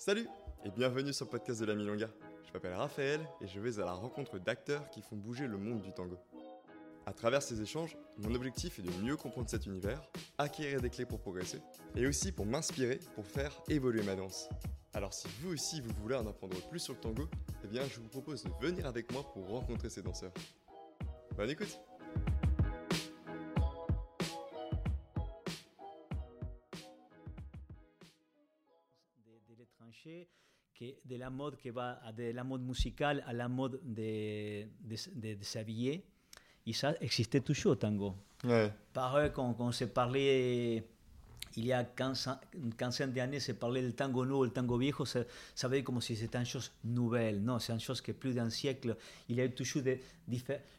Salut et bienvenue sur le podcast de la Milonga. Je m'appelle Raphaël et je vais à la rencontre d'acteurs qui font bouger le monde du tango. À travers ces échanges, mon objectif est de mieux comprendre cet univers, acquérir des clés pour progresser et aussi pour m'inspirer pour faire évoluer ma danse. Alors si vous aussi vous voulez en apprendre plus sur le tango, eh bien je vous propose de venir avec moi pour rencontrer ces danseurs. Bonne écoute la mode qui va de la mode musicale à la mode de, de, de- de s'habiller. Et ça existait toujours au tango. Ouais, Pareil, quand, quand on s'est parlé il y a 15, ans- une quinzaine d'années, se parlait du tango nouveau, le tango viejo, ça, ça veut dire comme si c'était une chose nouvelle. Non, c'est une chose qui est plus d'un siècle. Il y a eu toujours des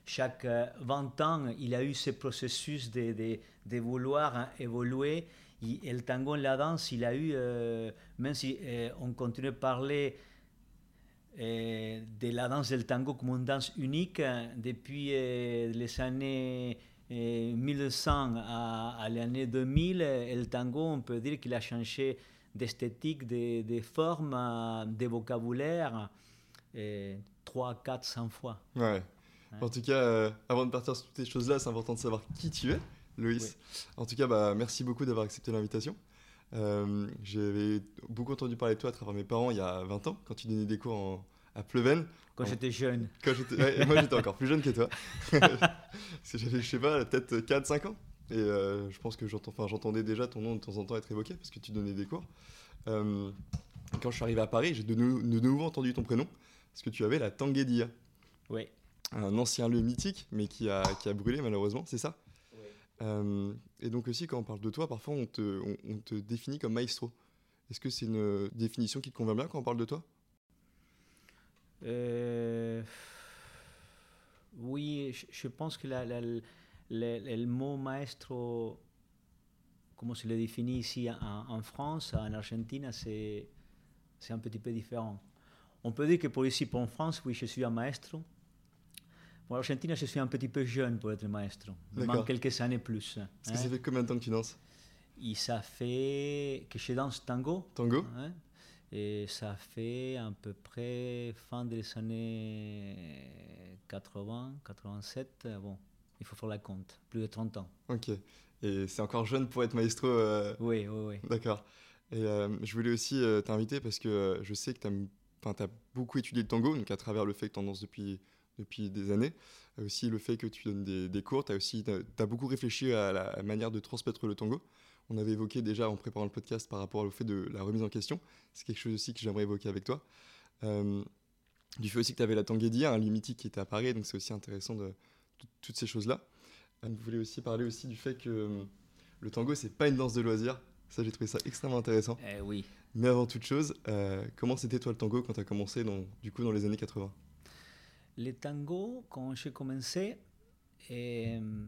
chaque euh, 20 ans, il y a eu ce processus de, de, de vouloir hein, évoluer. Et, et le tango, la danse, il a eu, euh, même si euh, on continue à parler euh, de la danse del tango comme une danse unique depuis euh, les années euh, 1900 à, à l'année 2000. euh, Le tango, on peut dire qu'il a changé d'esthétique, de, de forme, euh, de vocabulaire, euh, 3, 4, 100 fois. ouais. En tout cas, euh, avant de partir sur toutes ces choses-là, c'est important de savoir qui tu es, Loïs. Oui. En tout cas, bah, merci beaucoup d'avoir accepté l'invitation. Euh, J'avais beaucoup entendu parler de toi à travers mes parents il y a 20 ans, quand tu donnais des cours en- à Pleven. Quand j'étais jeune, Quand j'étais, ouais, et moi j'étais encore plus jeune que toi. Parce que j'avais, je sais pas, peut-être 4-5 ans. Et euh, je pense que enfin, j'entendais déjà ton nom de temps en temps être évoqué parce que tu donnais des cours. Euh, quand je suis arrivé à Paris, j'ai de, nou- de nouveau entendu ton prénom parce que tu avais la Tanguédia, oui. un ancien lieu mythique mais qui a, qui a brûlé malheureusement, c'est ça? Euh, Et donc aussi, quand on parle de toi, parfois on te, définit comme maestro. Est-ce que c'est une définition qui te convient bien quand on parle de toi? Euh, oui, je, pense que le, mot maestro, comment se le définit ici en, en France, en Argentine, c'est un petit peu différent. On peut dire que pour ici, pour en France, oui, je suis un maestro. Pour l'Argentine, je suis un petit peu jeune pour être maestro. Il manque quelques années plus. Est-ce que hein? ça fait combien de temps que tu danses? Et ça fait que je danse tango. Tango hein, Et ça fait à peu près fin des années 80, 87. euh, Bon, il faut faire la compte. Plus de 30 ans. Ok. Et c'est encore jeune pour être maestro. euh, Oui, oui, oui. D'accord. Et euh, je voulais aussi euh, t'inviter parce que je sais que tu as beaucoup étudié le tango, donc à travers le fait que tu en danses depuis, depuis des années, euh, aussi le fait que tu donnes des, des cours, tu as aussi beaucoup réfléchi à la manière de transmettre le tango. On avait évoqué déjà en préparant le podcast par rapport au fait de la remise en question. C'est quelque chose aussi que j'aimerais évoquer avec toi. Euh, du fait aussi que tu avais la Tanguédia, un lieu mythique qui était à Paris, donc c'est aussi intéressant de, de- toutes ces choses-là. Euh, Je voulais aussi parler aussi du fait que euh, le tango, c'est pas une danse de loisir. Ça, j'ai trouvé ça extrêmement intéressant. Eh oui. Mais avant toute chose, euh, comment c'était toi le tango quand tu as commencé dans, du coup dans les années 80 Le tango, quand j'ai commencé, euh,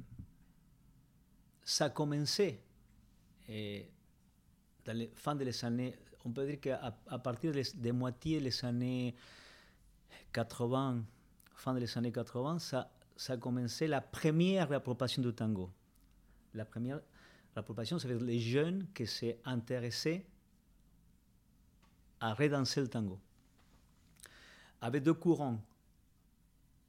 ça a commencé euh, dans les des années, on peut dire qu'à à partir des, moitiés des années 80, fin des années 80, ça, ça a commencé la première appropriation du tango. La première appropriation, ça veut dire les jeunes qui s'est intéressés à redanser le tango. Avec deux courants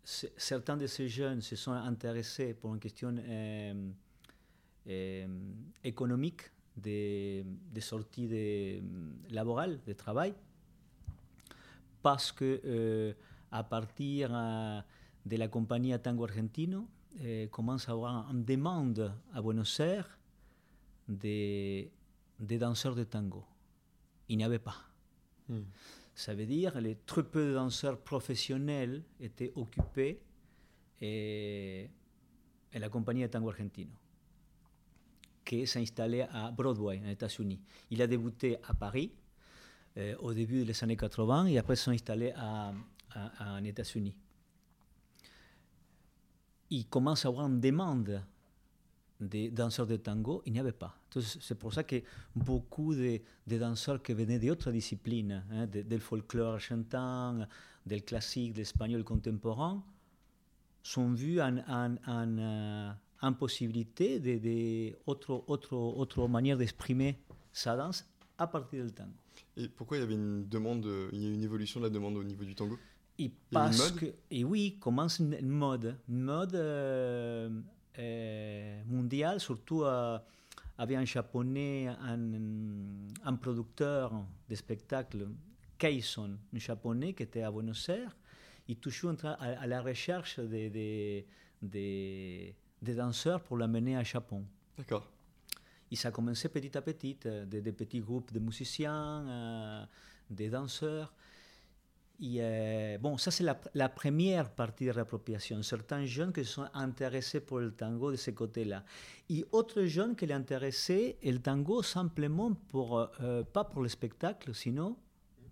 certains de ces jeunes se sont intéressés pour une question euh, euh, économique des, des sorties de, laborales, de travail, parce que euh, à partir euh, de la compagnie Tango Argentino, euh, commence à avoir une demande à Buenos Aires des, des danseurs de tango. Il n'y avait pas. Hmm. Ça veut dire que très peu de danseurs professionnels étaient occupés et, et la compagnie de tango argentino, qui s'est installée à Broadway, aux États-Unis. Il a débuté à Paris euh, au début des années 80 et après s'est installé à, à, aux États-Unis. Il commence à avoir une demande des danseurs de tango, il n'y avait pas. C'est pour ça que beaucoup de, de danseurs qui venaient d'autres disciplines, hein, de- del folklore argentin, del classique, de l'espagnol contemporain, sont vus en, en, en, euh, en possibilité de, de autre, autre, autre manière d'exprimer sa danse à partir du tango. Et pourquoi il y avait une demande, il y a une évolution de la demande au niveau du tango? Et parce que, et oui, commence une, mode, une mode euh, euh, mondiale, surtout avec un japonais, un, un producteur de spectacles, Keison, un japonais qui était à Buenos Aires, et toujours à, à la recherche des, des, des, des danseurs pour l'amener à Japon. D'accord. Et ça a commencé petit à petit, euh, des, petits groupes de musiciens, euh, des danseurs. Euh, bon, ça c'est la, première partie de l'appropriation. Certains jeunes qui sont intéressés pour le tango de ce côté-là. Et autres jeunes qui les intéressaient, le tango simplement pour, pas pour le spectacle, sinon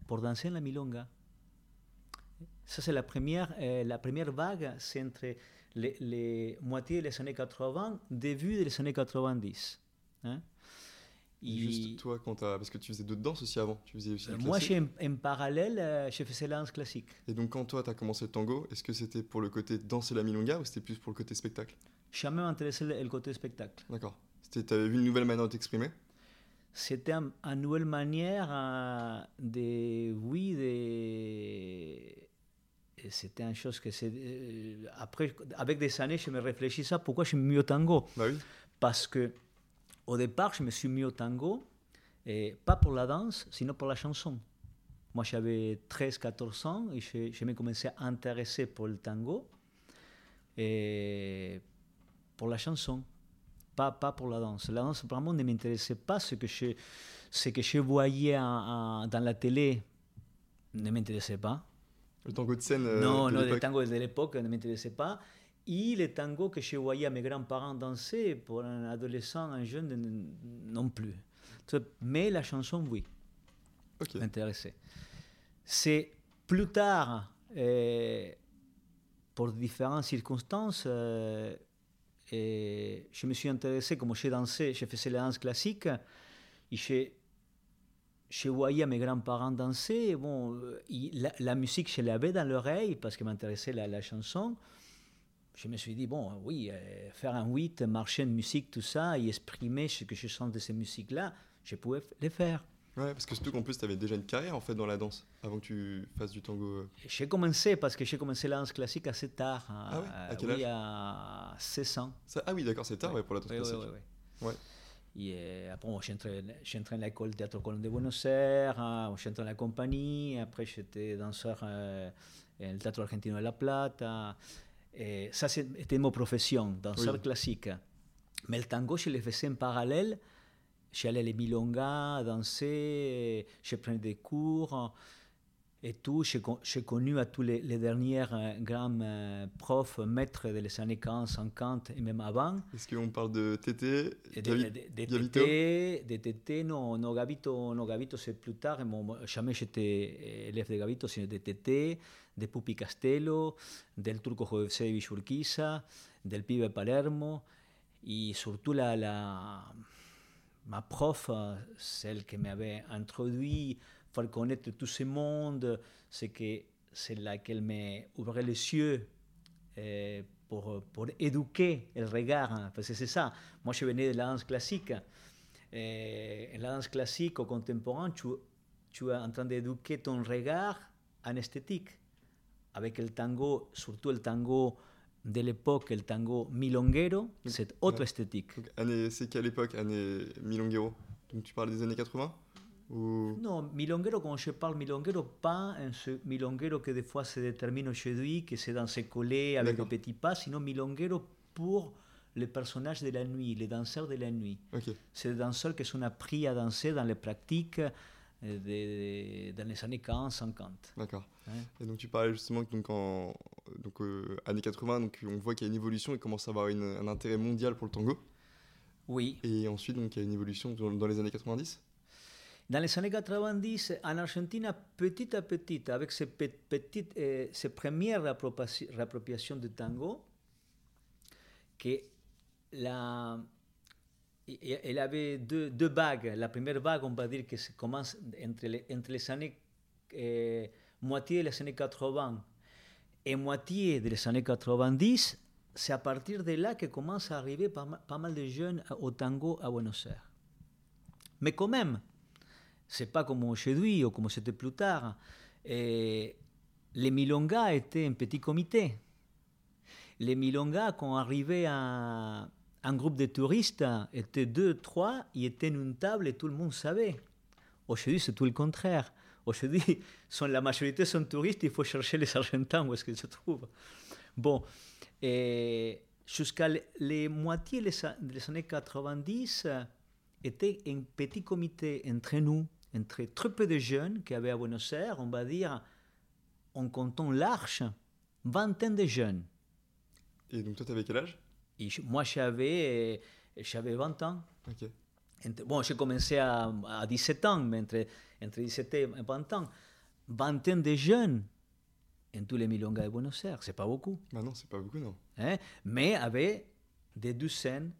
pour danser la milonga. Ça c'est la première, la première vague, c'est entre les, les moitiés des années 80, début des années 90. Hein. Juste toi, quand parce que tu faisais de danse aussi avant, tu faisais aussi euh, Moi, en, parallèle, euh, je faisais la danse classique. Et donc, quand toi, tu as commencé le tango, est-ce que c'était pour le côté danser la milonga ou c'était plus pour le côté spectacle? Jamais m'intéressait le, le côté spectacle. D'accord. Tu avais vu une nouvelle manière de t'exprimer? C'était une nouvelle manière euh, de. Oui, de. C'était une chose que c'est. après, avec des années, je me réfléchis à pourquoi je me mis au tango? Bah oui. Parce que au départ, je me suis mis au tango, et pas pour la danse, sinon pour la chanson. Moi, j'avais 13-14 ans et je, me commençais à intéresser pour le tango et pour la chanson, pas, pas pour la danse. La danse, vraiment, ne m'intéressait pas. Ce que je, ce que je voyais dans la télé ne m'intéressait pas. Le tango de scène euh, Non, non, le tango de l'époque ne m'intéressait pas. Et les tangos que je voyais mes grands-parents danser, pour un adolescent, un jeune, non plus. Mais la chanson, oui, okay. m'intéressait. C'est plus tard, euh, pour différentes circonstances, euh, et je me suis intéressé, comme j'ai dansé, je faisais la danse classique, et je, je voyais mes grands-parents danser. Bon, la, la, musique, je l'avais dans l'oreille parce que m'intéressait la, la chanson je me suis dit, bon, oui, euh, faire un 8, marcher une musique, tout ça, et exprimer ce que je sens de ces musiques-là, je pouvais les faire. Ouais, parce que surtout qu'en plus, tu avais déjà une carrière en fait dans la danse avant que tu fasses du tango. Euh. J'ai commencé parce que j'ai commencé la danse classique assez tard. Ah oui À quel âge à 16 ans. ah oui, d'accord, c'est tard ouais. pour la danse classique. Oui, ouais. Et euh, après, j'ai entré, à l'école Théâtre Colón de Buenos Aires, hein, dans la compagnie, après j'étais danseur euh, le Théâtre Argentino de La Plata. Eh, ça, c'était ma profession, danseur oui. classique. Mais le tango, je le faisais en parallèle. J'allais les milongas, danser, je prenais des cours et tout. J'ai connu à tous les, les derniers euh, grands euh, profs, maîtres des années 40, 50 et même avant. Est-ce qu'on parle de Tété de, de, de, Tété, de Tété, non, no Gavito, no Gavito c'est plus tard. jamais j'étais élève de Gavito, c'est de Tété de Pupi Castello, del turco José Urquiza, del pibe Palermo, y surtout la, la, ma prof, celle qui m'avait introduit, faire connaître tout ce monde, c'est que c'est là qu'elle m'a ouvert les yeux eh, pour, pour éduquer le regard, hein, parce que c'est ça. Moi, je venais de la danse classique. Et eh, la danse classique au contemporain, tu, tu es en train d'éduquer ton regard en esthétique. Avec le tango, surtout le tango de l'époque, le tango milonguero, c'est autre esthétique. C'est quelle époque, année milonguero. Donc tu parles des années 80 ou... Non, milonguero, quand je parle milonguero, pas un milonguero que des fois se détermine aujourd'hui, que c'est dans ses collets avec le petit pas, sinon milonguero pour les personnages de la nuit, les danseurs de la nuit. C'est des danseurs qui sont appris à danser dans les pratiques de, dans les années 40, 50. D'accord. Et donc tu parlais justement que donc en donc, euh, années 80, donc on voit qu'il y a une évolution, il commence à avoir une, un intérêt mondial pour le tango. Oui. Et ensuite, donc, il y a une évolution dans, les années 90 Dans les années 90, en Argentine, petit à petit, avec ces, petites, euh, ces premières réappropriations du tango, que la, elle avait deux, vagues. La première vague, on va dire que commence entre les, entre eh, moitié des années 80 et moitié des années 90. C'est à partir de là que commence à arriver pas mal de jeunes au tango à Buenos Aires. Mais quand même, C'est pas comme aujourd'hui ou comme c'était plus tard. Et les milongas étaient un petit comité. Les milongas, quand arrivait un, groupe de touristes, étaient deux, trois, ils étaient une table et tout le monde savait. Aujourd'hui, c'est tout le contraire. Aujourd'hui, la majorité sont touristes, il faut chercher les Argentins où est-ce qu'ils se trouvent. Bon, jusqu'à les moitiés des années 90, était un petit comité entre nous, entre très peu de jeunes qui avaient à Buenos Aires, on va dire, en comptant large, vingtaine de jeunes. Et donc toi, tu avais quel âge? Moi, j'avais, j'avais 20 ans. Bon, j'ai commencé à, à, 17 ans, mais entre, entre 17 et 20 ans. Vingtaine de jeunes en tous les milongas de Buenos Aires. C'est pas beaucoup. Bah non, c'est pas beaucoup, non. Hein? Mais avec des douzaines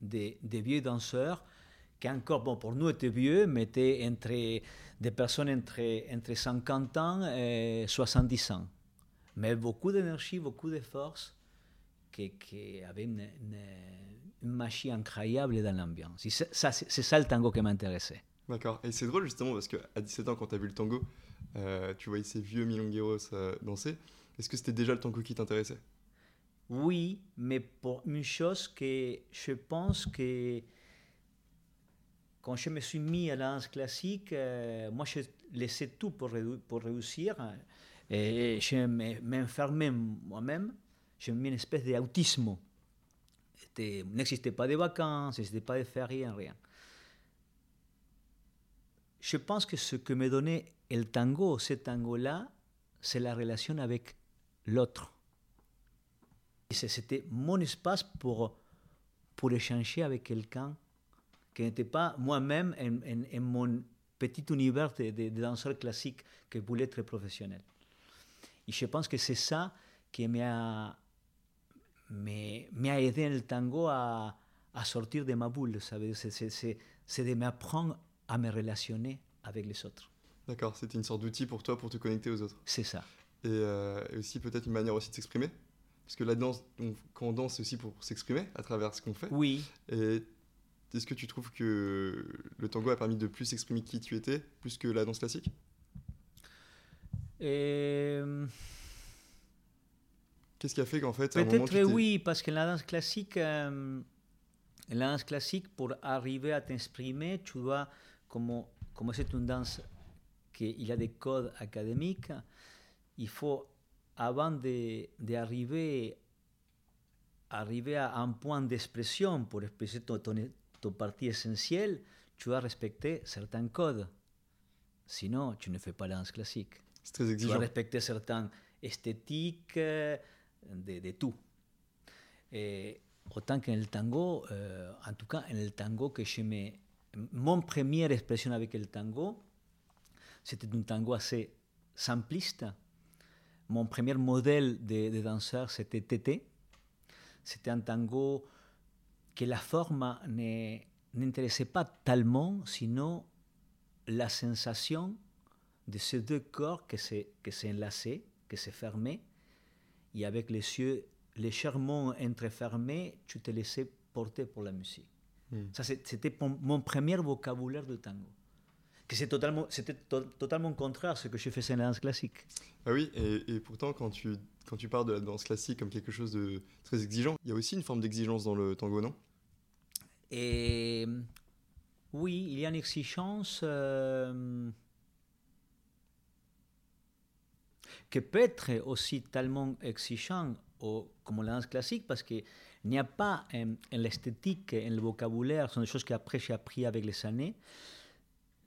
de, de, vieux danseurs qui encore, bon, pour nous, étaient vieux, mais étaient entre, des personnes entre, entre 50 ans et 70 ans. Mais beaucoup d'énergie, beaucoup de force, qui, qui avaient une, une, machine incroyable dans l'ambiance. C'est ça, ça le tango qui m'intéressait. D'accord. Et c'est drôle justement parce qu'à 17 ans, quand tu as vu le tango, euh, tu voyais ces vieux milongueros euh, danser. Est-ce que c'était déjà le tango qui t'intéressait? Oui, mais pour une chose que je pense que quand je me suis mis à la danse classique, euh, moi je laissais tout pour, pour réussir et je m'enfermais moi-même. J'ai mis une espèce d'autisme. N'existait pas de vacances, n'existait pas de faire rien, rien. Je pense que ce que me donnait le tango, ce tango-là, c'est la relation avec l'autre. C'était mon espace pour, pour échanger avec quelqu'un qui n'était pas moi-même en, mon petit univers de, de, danseur classique que voulait être professionnel. Et je pense que c'est ça qui m'a aidé le tango à, à, sortir de ma bulle. C'est de m'apprendre à me relationner avec les autres. D'accord, c'était une sorte d'outil pour toi pour te connecter aux autres. C'est ça. Et, euh, aussi peut-être une manière aussi de s'exprimer. Parce que la danse, quand on danse, c'est aussi pour s'exprimer à travers ce qu'on fait. Oui. Et est-ce que tu trouves que le tango a permis de plus exprimer qui tu étais, plus que la danse classique? Euh, Qu'est-ce qui a fait qu'en fait, peut-être oui, parce que la danse classique, euh, la danse classique, pour arriver à t'exprimer, tu dois, comme comme c'est une danse qu'il a des codes académiques, il faut, avant d'arriver arriver à un point d'expression pour exprimer ton, ton, partie essentielle, tu dois respecter certains codes. Sinon, tu ne fais pas la danse classique. C'est très exigeant. Tu dois respecter certaines esthétiques de, de tout. Et autant qu'en le tango, euh, en tout cas, en le tango que me... Mon première expression avec le tango, c'était un tango assez simpliste. Mon premier modèle de, danseur, c'était Tété. C'était un tango que la forme n'intéressait pas tellement, sinon la sensation de ces deux corps qui s'enlaçaient, qui se fermaient, et avec les yeux légèrement entrefermés, tu te laissais porter pour la musique. Hmm. Ça, c'était mon premier vocabulaire de tango que c'est totalement, c'était totalement contraire à ce que je faisais en danse classique. Ah oui, et, et, pourtant, quand tu, quand tu parles de la danse classique comme quelque chose de très exigeant, il y a aussi une forme d'exigence dans le tango, non? Et, Oui, il y a une exigence euh, qui peut être aussi tellement exigeante comme la danse classique parce qu'il n'y a pas en, en l'esthétique, en le vocabulaire, ce sont des choses qu'après j'ai appris avec les années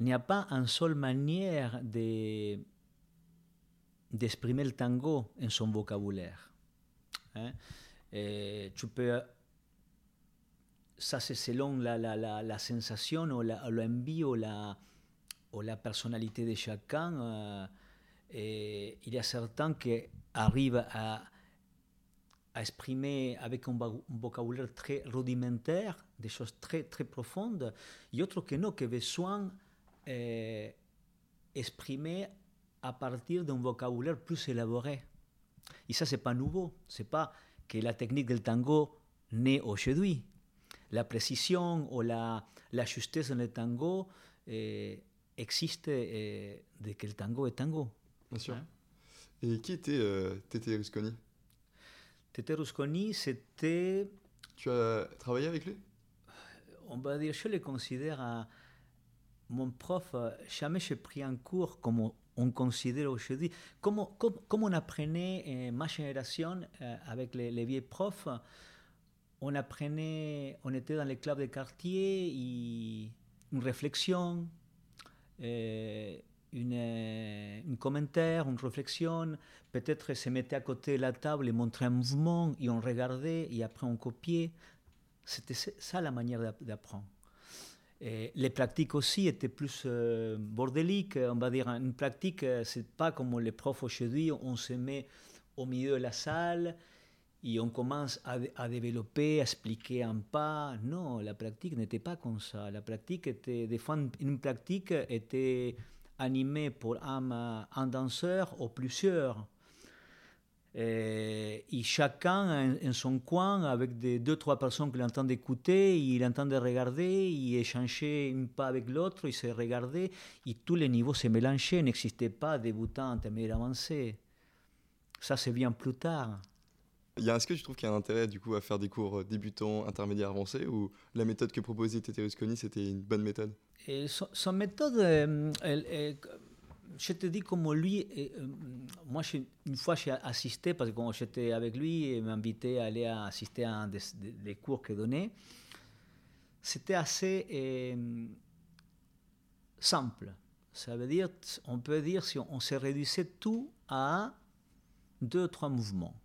il n'y a pas une seule manière de, d'exprimer le tango en son vocabulaire. Hein. tu peux, ça c'est selon la, sensation ou l'envie ou la, personnalité de chacun. Euh, et il y a certains qui arrivent à, exprimer avec un, vocabulaire très rudimentaire des choses très, très profondes, et d'autres que non, qui besoin eh, exprimer à partir d'un vocabulaire plus élaboré. Et ça, c'est pas nouveau. C'est pas que la technique del tango naît aujourd'hui. La précision ou la, la justesse dans le tango, eh, existe eh, de que le tango est tango. Bien sûr. Hein Et qui était euh, Tete Rusconi? Tete Rusconi, c'était, Tu as travaillé avec lui? on va dire, je le considère à mon prof. euh, Jamais j'ai pris un cours comme on- on considère aujourd'hui. Comme, comme, comme on apprenait, euh, ma génération, euh, avec les, les vieux profs, on apprenait, on était dans les clubs de quartier, et une réflexion, euh, une, euh, un commentaire, une réflexion. Peut-être se mettait à côté de la table et montrait un mouvement, et on regardait, et après on copiait. C'était ça la manière d'app- d'apprendre. Et les pratiques aussi étaient plus euh, bordéliques, on va dire. Une pratique, euh, c'est pas comme les profs aujourd'hui, on se met au milieu de la salle et on commence à, dé- à développer, à expliquer un pas. Non, la pratique n'était pas comme ça. La pratique était, des fois, une- pratique était animée pour un, danseur ou plusieurs. Et, chacun en, son coin, avec des deux, trois personnes qui l'entendent écouter, il entend de regarder, il échangeait un pas avec l'autre, il se regardait, et tous les niveaux se mélangeaient, n'existait pas débutant, intermédiaire, avancé. Ça, c'est bien plus tard. Est-ce que tu trouves qu'il y a un intérêt du coup à faire des cours euh, débutants, intermédiaires, avancés ou la méthode que proposait Tete Rusconi c'était une bonne méthode? Et son, méthode, euh, je te dis comme lui, euh, moi une fois j'ai assisté, parce que quand j'étais avec lui, il m'invitait à aller assister à un des, cours qu'il donnait, c'était assez simple. Ça veut dire, on peut dire, si on, on se réduisait tout à deux, trois mouvements.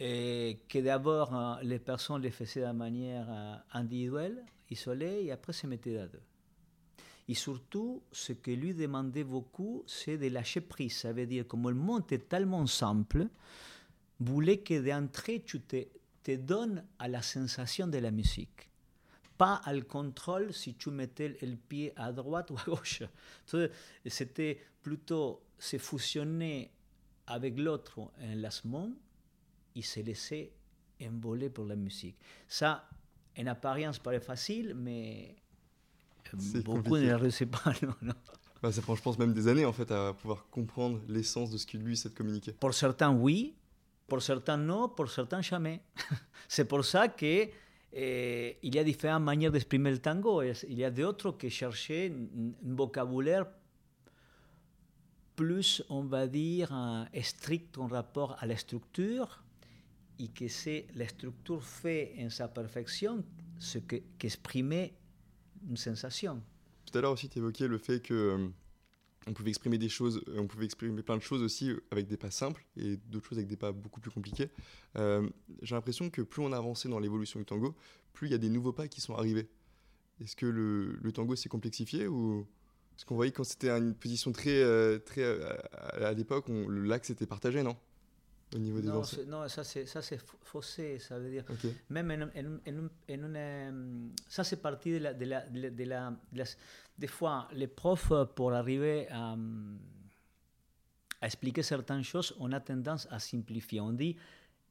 Et que d'abord, euh, les personnes les faisaient de manière euh, individuelle, isolée, et après se mettaient à deux. Et surtout, ce que lui demandait beaucoup, c'est de lâcher prise. Ça veut dire, comme le monde est tellement simple, voulait que d'entrée, tu te, donnes à la sensation de la musique. Pas al contrôle si tu mettais le pied à droite ou à gauche. C'était plutôt se fusionner avec l'autre en lancement et se laisser envoler pour la musique. Ça, en apparence, paraît facile, mais C'est beaucoup compliqué. ne le réussissent pas. non, non. Bah, Ça prend, je pense, même des années en fait à pouvoir comprendre l'essence de ce que lui essaie de communiquer. Pour certains, oui. Pour certains, non. Pour certains, jamais. C'est pour ça que eh, il y a différentes manières d'exprimer le tango. Il y a d'autres qui cherchaient un vocabulaire plus, on va dire, euh, strict en rapport à la structure et que c'est la structure fait en sa perfection ce que- qu'exprimait une sensation. Tout à l'heure aussi, tu évoquais le fait que euh, on pouvait exprimer des choses, euh, on pouvait exprimer plein de choses aussi avec des pas simples et d'autres choses avec des pas beaucoup plus compliqués. Euh, J'ai l'impression que plus on a avancé dans l'évolution du tango, plus il y a des nouveaux pas qui sont arrivés. Est-ce que le, tango s'est complexifié ou parce qu'on voyait quand c'était à une position très euh, très euh, à, à l'époque, l'axe était partagé, non? Au niveau des Non, non, ça c'est ça c'est fau- faussé, ça veut dire. Même en, en, en, en une, ça c'est parti de la, de la, de la, de la- de la- des fois les profs pour arriver à, à expliquer certaines choses, on a tendance à simplifier. On dit,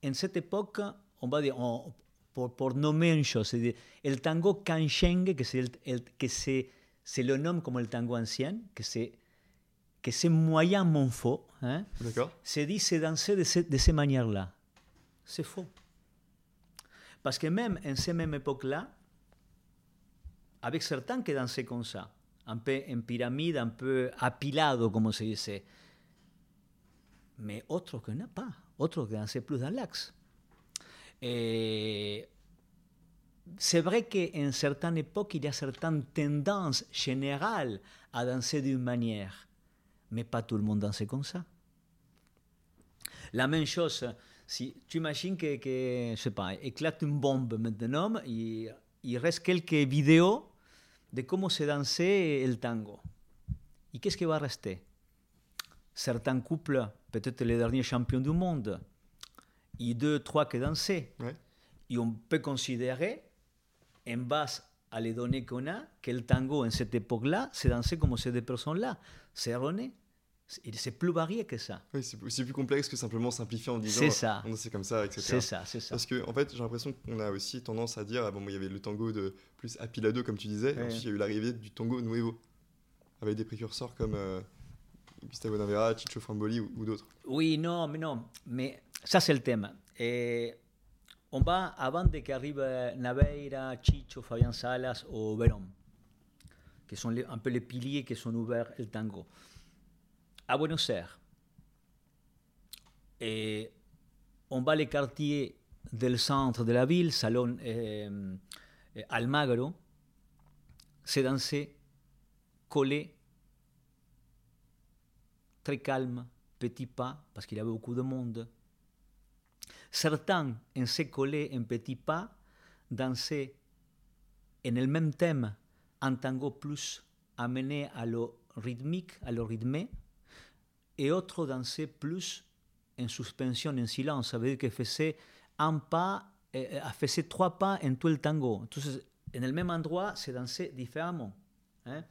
en cette époque, on va dire, on- pour, pour nommer une chose, c'est le tango que c'est el- que c'est c'est le nom comme le tango ancien, que c'est que c'est moyennement faux, hein, se dit c'est danser de, cette de ces manières-là. C'est faux. Parce que même en ces mêmes époques-là, avec certains qui dansaient comme ça, un peu en pyramide, un peu apilado, comme se disait, mais autres que n'a pas, autres qui dansaient plus dans l'axe. Et c'est vrai qu'en certaines époques, il y a certaines tendances générales à danser d'une manière, mais pas tout le monde dansait comme ça. La même chose, si tu imagines que, que je sais pas, éclate une bombe maintenant, il, il reste quelques vidéos de comment se dansait le tango. Et qu'est-ce qui va rester? Certains couples, peut-être les derniers champions du monde, et deux, trois qui dansaient. Ouais. Et on peut considérer, en base à les données qu'on a, que le tango, en cette époque-là, se dansait comme ces deux personnes-là. C'est erroné. C'est- plus varié que ça. Oui, c'est plus complexe que simplement simplifier en disant C'est ça. c'est comme ça, etc. C'est ça, c'est ça. Parce que en fait, j'ai l'impression qu'on a aussi tendance à dire, ah bon, il y avait le tango de plus apilado, comme tu disais, et ensuite il y a eu l'arrivée du tango nuevo. avec des précurseurs comme Gustavo Navera, Chicho Framboli ou, d'autres. Oui, non, mais non. Mais ça, c'est le thème. Et on va, avant qu'arrive Naveira, Chicho, Fabian Salas ou Verón, qui sont un peu les piliers qui sont ouverts le tango. À Buenos Aires, et on va les quartiers du centre de la ville, Salon euh, Almagro, c'est dansé collé très calme, petit pas, parce qu'il y avait beaucoup de monde. Certains, en se collé en petit pas, dansaient en le même thème un tango plus amené à le rythmique, à le rythmé, et autres dansaient plus en suspension, en silence. Ça veut dire que faisait un pas, eh, eh, faisait trois pas en tout le tango. Entonces, en le même endroit, se dansait différemment. Hein.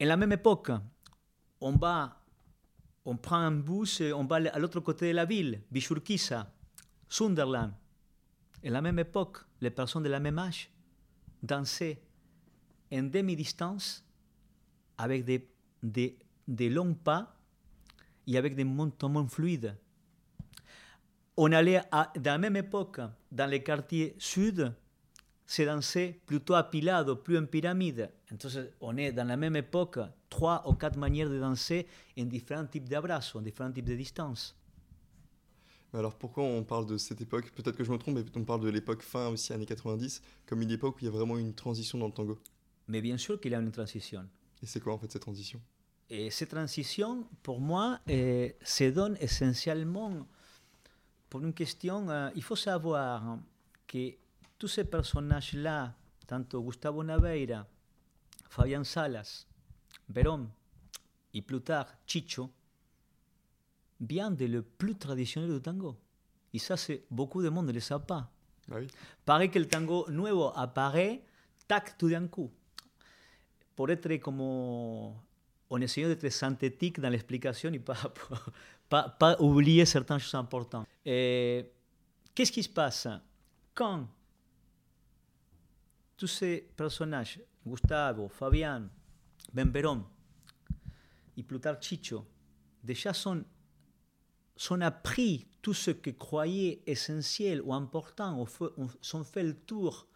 En la même époque, on va on prend un bus et on va à l'autre côté de la ville, Bichurquiza, Sunderland. À la même époque, les personnes de la même âge dansaient en demi-distance avec des, des, longs pas et avec des montements fluides. On allait à, dans la même époque dans les quartiers sud, se dansait plutôt apilado, plus en pyramide. Entonces, on est dans la même époque trois ou quatre manières de danser en différents types d'abrazos, en différents types de distances. Alors pourquoi on parle de cette époque? Peut-être que je me trompe, mais on parle de l'époque fin aussi, années 90, comme une époque où il y a vraiment une transition dans le tango. Mais bien sûr qu'il y a une transition. Et c'est quoi en fait cette transition? Et cette transition, pour moi, euh, se donne essentiellement pour une question. Euh, il faut savoir que tous ces personnages-là, tanto Gustavo Naveira, Fabián Salas, Verón y plus tard Chicho, viennent de le plus traditionnel du tango. Y ça, c'est beaucoup de monde ne le sait pas. Ah oui. Paraît que le tango nuevo apparaît, tac, tout d'un coup. Pour être como en essayant d'être synthétique dans l'explication et pas, pas, pas oublier certaines choses importantes. Qu'est-ce qui se passe quand tous ces personnages, Gustavo, Fabián, Ben Verón et plus tard Chicho, déjà sont, sont appris tout ce que croyaient essentiel ou important, sont fait le tour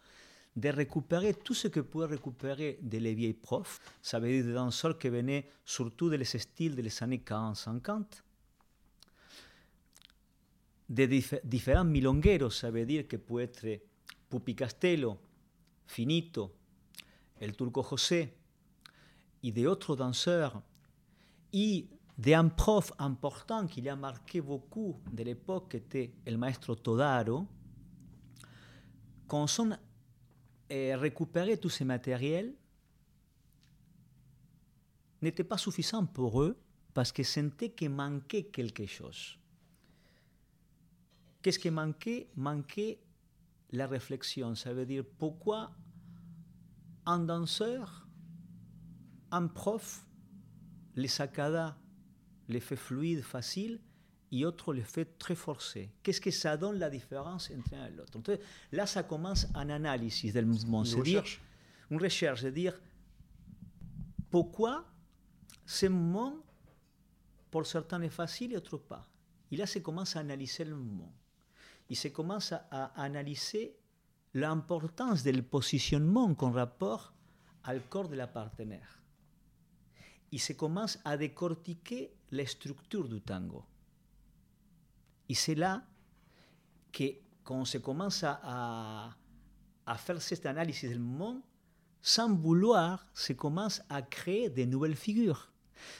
de récupérer tout ce que pouvaient récupérer de les vieilles profs. Ça veut dire des danseurs qui venaient surtout des styles des années 40-50. De différents milongueros, ça veut dire que peut être Pupi Castello, Finito, el Turco José, et d'autres danseurs, et d'un prof important qui a marqué beaucoup de l'époque, était le maestro Todaro, quand on a récupéré tous ces matériels, n'était pas suffisant pour eux parce qu'ils sentaient qu'il manquait quelque chose. Qu'est-ce qui manquait? Manquait la réflexion. Ça veut dire pourquoi un danseur, un prof, les saccada les fait fluide, facile, et autre les fait très forcé. Qu'est-ce que ça donne la différence entre un et l'autre Là, ça commence un analyse del mouvement. Une recherche. une recherche, de dire pourquoi ce mouvement, pour certains, est facile et d'autres pas. Et là, ça commence à analyser le mouvement. Il se commence à, à analyser l'importance du positionnement en rapport au corps de la partenaire. Il se commence à décortiquer la structure du tango. Et c'est là que, quand on se commence à, faire cette analyse du moment, sans vouloir, se commence à créer de nouvelles figures.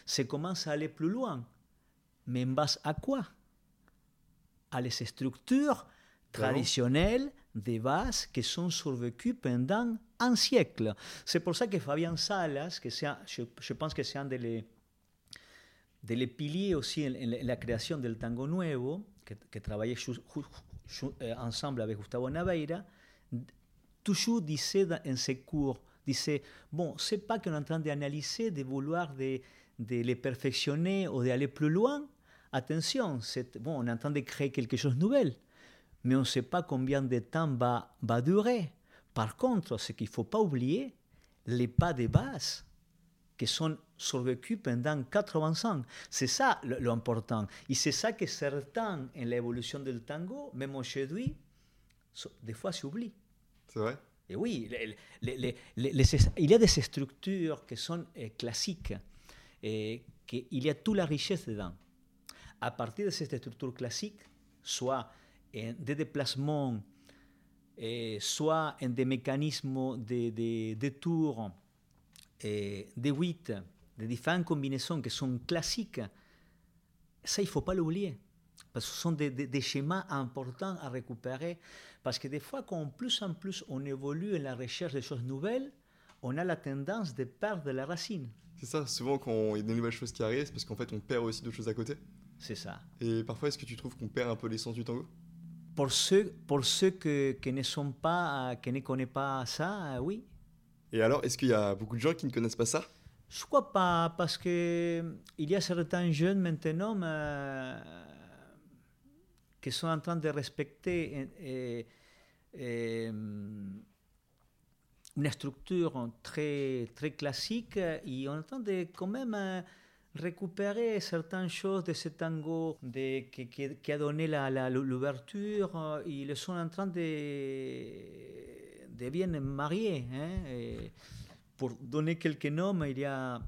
Se commence à aller plus loin. Mais en base à quoi? À les structures traditionnelles des bases qui sont survécues pendant un siècle. C'est pour ça que Fabian Salas, que je, pense que c'est un des piliers aussi en, la création del tango nuevo, que, que travaillait eh, ensemble avec Gustavo Naveira, toujours disait en ses cours, disait, bon, c'est pas qu'on est en train d'analyser, de vouloir de, les perfectionner ou d'aller plus loin. Attention, bon, on est en train de créer quelque chose de nouvel mais on ne sait pas combien de temps va durer. Par contre, ce qu'il ne faut pas oublier, les pas de base, qui sont survécu pendant 80 ans. C'est ça l'important. Et c'est ça que certains, en l'évolution du tango, même aujourd'hui, des fois s'oublient. C'est vrai Et oui, il y a des structures qui sont eh, classiques, eh, et qu'il y a toute la richesse dedans. À partir de ces structures classiques, soit des déplacements, eh, soit en des mécanismes de, de, de tours, de 8, des différentes combinaisons qui sont classiques, ça, il ne faut pas l'oublier. Parce que ce sont des, schémas importants à récupérer. Parce que des fois, quand plus en plus on évolue dans la recherche de choses nouvelles, on a la tendance de perdre la racine. C'est ça, souvent quand il y a des nouvelles choses qui arrivent, c'est parce qu'en fait on perd aussi d'autres choses à côté. C'est ça. Et parfois, est-ce que tu trouves qu'on perd un peu l'essence du tango? Pour ceux, pour ceux que, qui ne sont pas, qui ne connaissent pas ça, euh, oui. Et alors, est-ce qu'il y a beaucoup de gens qui ne connaissent pas ça? Je crois pas, parce que il y a certains jeunes maintenant euh, qui sont en train de respecter une structure très, très classique et on est en train de quand même récupérer certaines choses de ce tango qui, a donné l'ouverture. Ils sont en train de, de bien marier. Hein, et pour donner quelques noms, il y a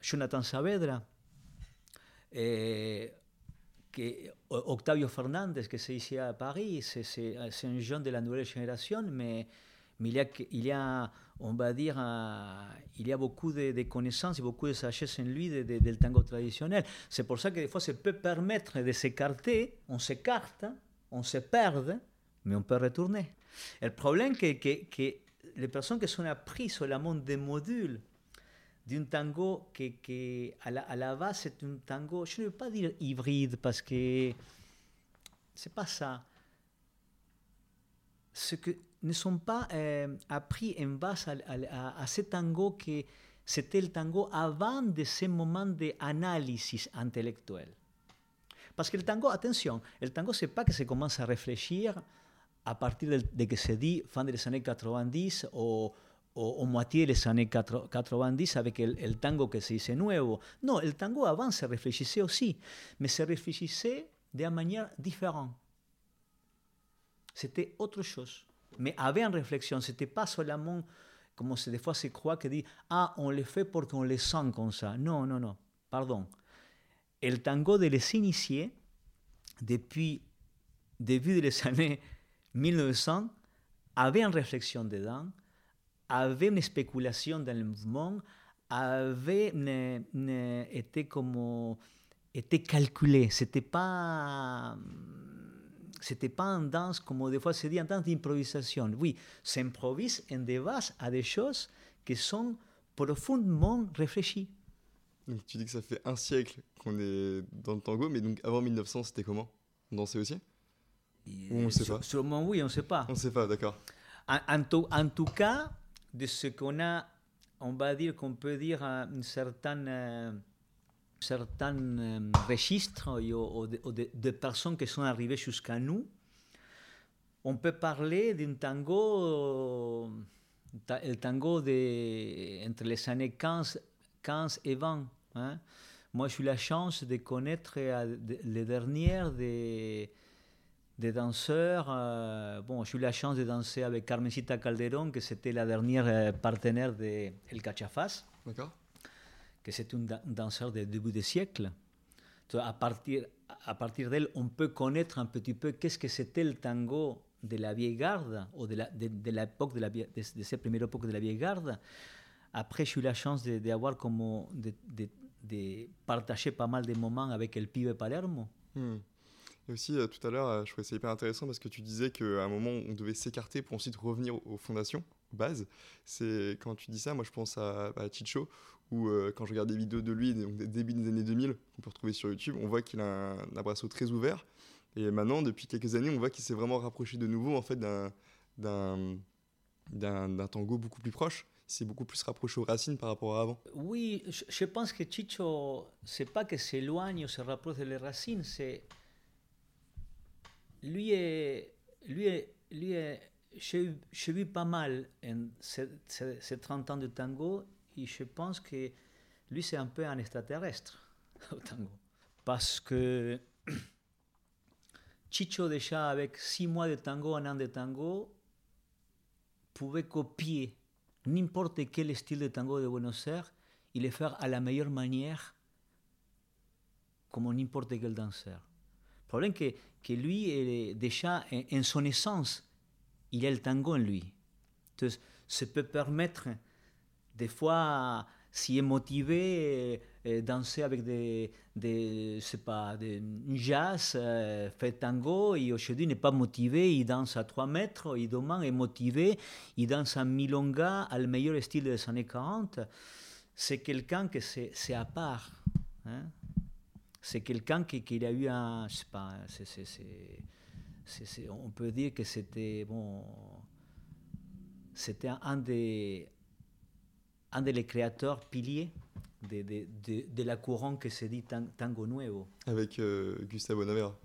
Jonathan Saavedra, et, que, Octavio Fernandez, qui c'est ici à Paris. C'est un jeune de la nouvelle génération, mais mais il y a, a on va dire, uh, il y a beaucoup de, de, connaissances et beaucoup de sagesse en lui de, de, del tango traditionnel. C'est pour ça que des fois, ça peut permettre de s'écarter, on s'écarte, on se perd, mais on peut retourner. Et le problème, c'est que, que, que, les personnes qui sont apprises monde des modules d'un tango qui, qui à, la, base, c'est un tango, je ne veux pas dire hybride, parce que c'est pas ça. Ce que ne sont pas euh, appris en base à, ce tango que c'était le tango avant de ce moment d'analyse intellectuelle. Parce que le tango, attention, le tango, c'est pas que se commence à réfléchir à partir de, de que se dit fin des années 90 ou, ou, ou moitié des années 90 avec le, le tango que se dice nuevo. Non, le tango avant se réfléchissait aussi, mais se réfléchissait d'une manière différente. C'était autre chose mais avait une réflexion. C'était pas seulement, comme des fois se croit, que dit Ah, on le fait parce qu'on le sent comme ça. Non, non, non, pardon. Et le tango de les initiés, depuis début des années 1900, avait une réflexion dedans, avait une spéculation dans le mouvement, avait ne, ne, été comme était calculé. C'était pas c'était pas une danse, comme des fois se dit, en danse d'improvisation. Oui, s'improvise en bases à des choses qui sont profondément réfléchies. Tu dis que ça fait un siècle qu'on est dans le tango, mais donc avant 1900, c'était comment? On dansait aussi? Ou on ne sait pas Sûrement oui, on ne sait pas. On ne sait pas, d'accord. En, en, tout, en, tout cas, de ce qu'on a, on va dire qu'on peut dire une certaine... Euh, certains euh, registres ou, de, ou de, de, personnes qui sont arrivées jusqu'à nous, on peut parler d'un tango, le tango de, entre les années 15, 15 et 20. Hein. Moi, j'ai eu la chance de connaître euh, les dernières des, des danseurs. Euh, bon, j'ai eu la chance de danser avec Carmencita Calderón, que c'était la dernière partenaire de El Cachafaz. D'accord que c'est un danseur du début du siècle. À partir, à partir d'elle, on peut connaître un petit peu qu'est-ce que c'était le tango de la vieille garde, ou de l'époque de, de, de, de, de cette première époque de la vieille garde. Après, j'ai eu la chance d'avoir comme de, partager pas mal de moments avec le pibe Palermo. Hmm. Et aussi, euh, tout à l'heure, euh, je trouvais ça hyper intéressant parce que tu disais qu'à un moment, on devait s'écarter pour ensuite revenir aux fondations, aux bases. C'est quand tu dis ça, moi je pense à, Chicho, où euh, quand je regarde des vidéos de lui, donc des début des années 2000, qu'on peut retrouver sur YouTube, on voit qu'il a un, un très ouvert. Et maintenant, depuis quelques années, on voit qu'il s'est vraiment rapproché de nouveau en fait d'un tango beaucoup plus proche. Il s'est beaucoup plus rapproché aux racines par rapport à avant. Oui, je, je pense que Chicho, c'est pas que s'éloigne ou se rapproche des racines, c'est lui est lui est lui est j'ai vu pas mal en ces, ces, ces 30 ans de tango et je pense que lui c'est un peu un extraterrestre au tango. Parce que Chicho déjà avec six mois de tango, un an de tango, pouvait copier n'importe quel style de tango de Buenos Aires et le faire à la meilleure manière comme n'importe quel danseur. Le problème est que, que lui, est déjà, en, son essence, il a le tango en lui. Ça peut permettre, des fois, s'il est motivé, euh, danser avec des, des sais pas, des jazz, euh, fait tango, et aujourd'hui n'est pas motivé, il danse à 3 mètres, et demain est motivé, il danse en milonga, à le meilleur style des années 40. C'est quelqu'un que c'est à part. Hein? C'est quelqu'un qui, qui, a eu un, je sais pas, on peut dire que c'était bon, c'était un des, un des créateurs piliers de, de, de, de, la courant que se dit Tango Nuevo. Avec euh, Gustavo Naveira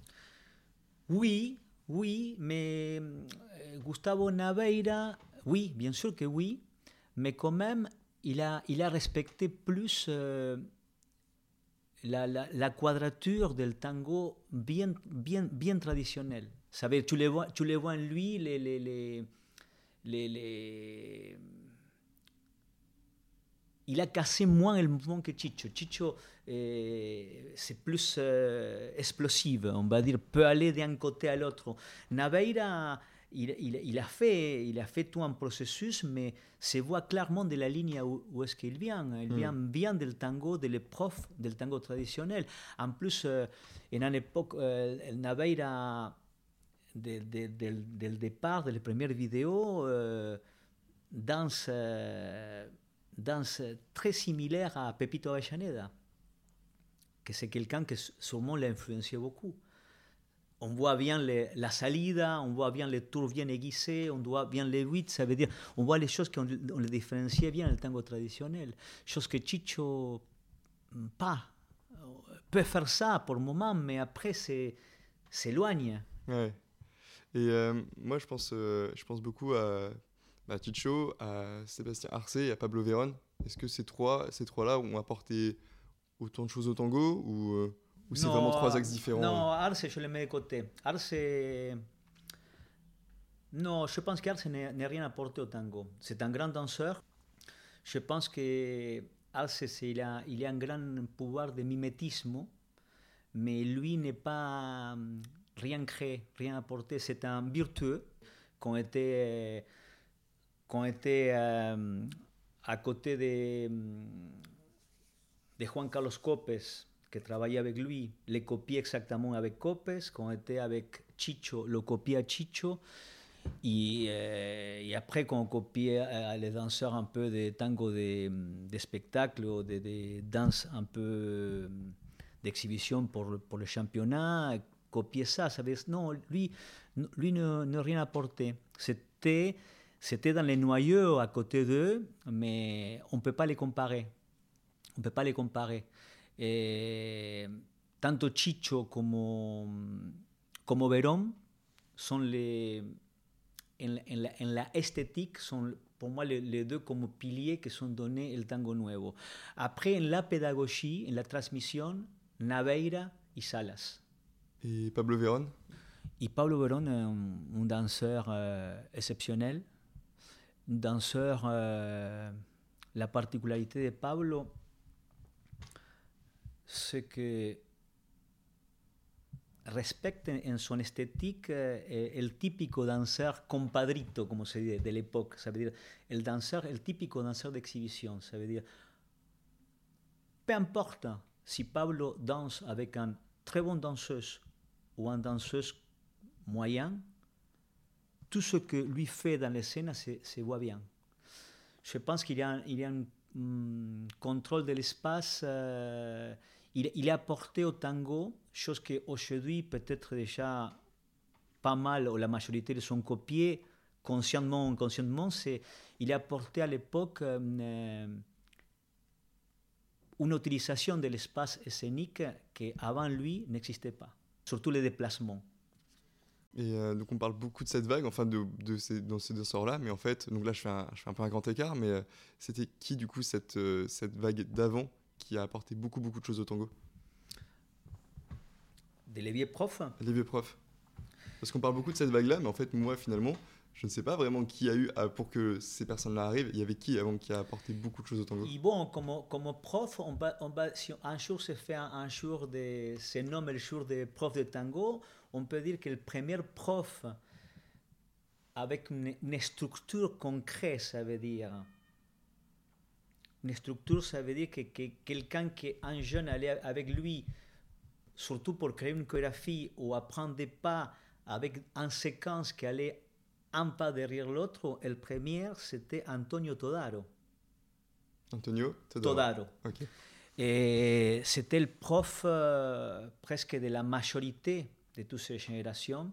Oui, oui, mais euh, Gustavo Naveira, oui, bien sûr que oui, mais quand même, il a, il a respecté plus euh, la, la, la, quadrature del tango bien, bien, bien traditionnel. Ça veut, tu, les vois, tu les vois en lui, il a cassé moins le mouvement que Chicho. Chicho, eh, c'est plus euh, explosif, on va dire, peut aller d'un côté à l'autre. Naveira, il, il, il, a fait, il a fait tout un processus, mais se voit clairement de la ligne où, où est-ce qu'il vient. Il mm. vient bien du tango, de l'épreuve del tango traditionnel. En plus, euh, en une époque, euh, Naveira, de, de, de, del départ, de les premières vidéos, euh, danse danse très similaire à Pepito Avellaneda, que c'est quelqu'un qui sûrement l'a influencé beaucoup. On voit bien la salida, on voit bien les tours bien aiguisés, on voit bien les huit, ça veut dire, on voit les choses qu'on on les différencie bien le tango traditionnel. Chose que Chicho, pas, peut faire ça pour le moment, mais après s'éloigne. Ouais. Et euh, moi, je pense, euh, je pense beaucoup à bah, Ticho, à Sébastien Arce et à Pablo Véron. Est-ce que ces trois, ces trois-là ont apporté autant de choses au tango ou, euh, ou c'est vraiment trois axes différents Non, Arce, je le mets de côté. Arce. Non, je pense qu'Arce n'a rien apporté au tango. C'est un grand danseur. Je pense que Arce, il a, il a un grand pouvoir de mimétisme, mais lui n'est pas hum, rien créé, rien apporté. C'est un virtueux qui a été qu'on était euh, à côté de, de Juan Carlos Copes, que travaillait avec lui, les copié exactement avec Copes, qu'on était avec Chicho, le copié à Chicho, et, et après qu'on copiait euh, les danseurs un peu de tango de, de spectacle ou de, de danse un peu d'exhibition pour, le championnat, copier ça, ça veut dire, non, lui, lui ne, ne rien apporté. C'était c'était dans les noyaux à côté d'eux, mais on ne peut pas les comparer. On ne peut pas les comparer. Et tanto Chicho comme, como Verón les, en, en, la, en la esthétique, sont pour moi les, les, deux comme piliers que sont donnés le tango nuevo. Après, en la pédagogie, en la transmission, Naveira y Salas. Et Pablo Verón Et Pablo Verón est un, un danseur euh, exceptionnel danseur, euh, la particularité de Pablo, c'est que respecte en son esthétique eh, el típico danseur compadrito, como se dice, de l'époque. Ça veut dire el danseur, el típico danseur d'exhibition. Ça veut dire, peu importe si Pablo danse avec un très bon danseuse ou un danseuse moyen, tout ce que lui fait dans les scènes se, se voit bien. Je pense qu'il y a, un um, contrôle de l'espace. Euh, il, a apporté au tango, chose qu'aujourd'hui peut-être déjà pas mal, ou la majorité de son copiés, consciemment ou inconsciemment, c'est, il a apporté à l'époque euh, une utilisation de l'espace scénique qui avant lui n'existait pas, surtout les déplacements. Et euh, donc on parle beaucoup de cette vague, enfin de, de ces, dans ces deux sorts-là, mais en fait, donc là je fais un, je fais un peu un grand écart, mais euh, c'était qui du coup cette, euh, cette vague d'avant? Qui a apporté beaucoup, beaucoup de choses au tango Des vieux profs Les vieux profs. Parce qu'on parle beaucoup de cette vague-là, mais en fait, moi, finalement, je ne sais pas vraiment qui a eu, pour que ces personnes-là arrivent, il y avait qui avant qui a apporté beaucoup de choses au tango? Et bon, comme, comme prof, on va, on va, si un jour se fait un, jour de, se nomme le jour des profs de tango, on peut dire que le premier prof avec une, une structure concrète, ça veut dire. Une structure, ça veut dire que, que quelqu'un qui un jeune allait avec lui, surtout pour créer une chorégraphie ou apprendre des pas avec une séquence qui allait un pas derrière l'autre. Le premier, c'était Antonio Todaro. Antonio Todaro. Et c'était le prof euh, presque de la majorité de toutes ces générations,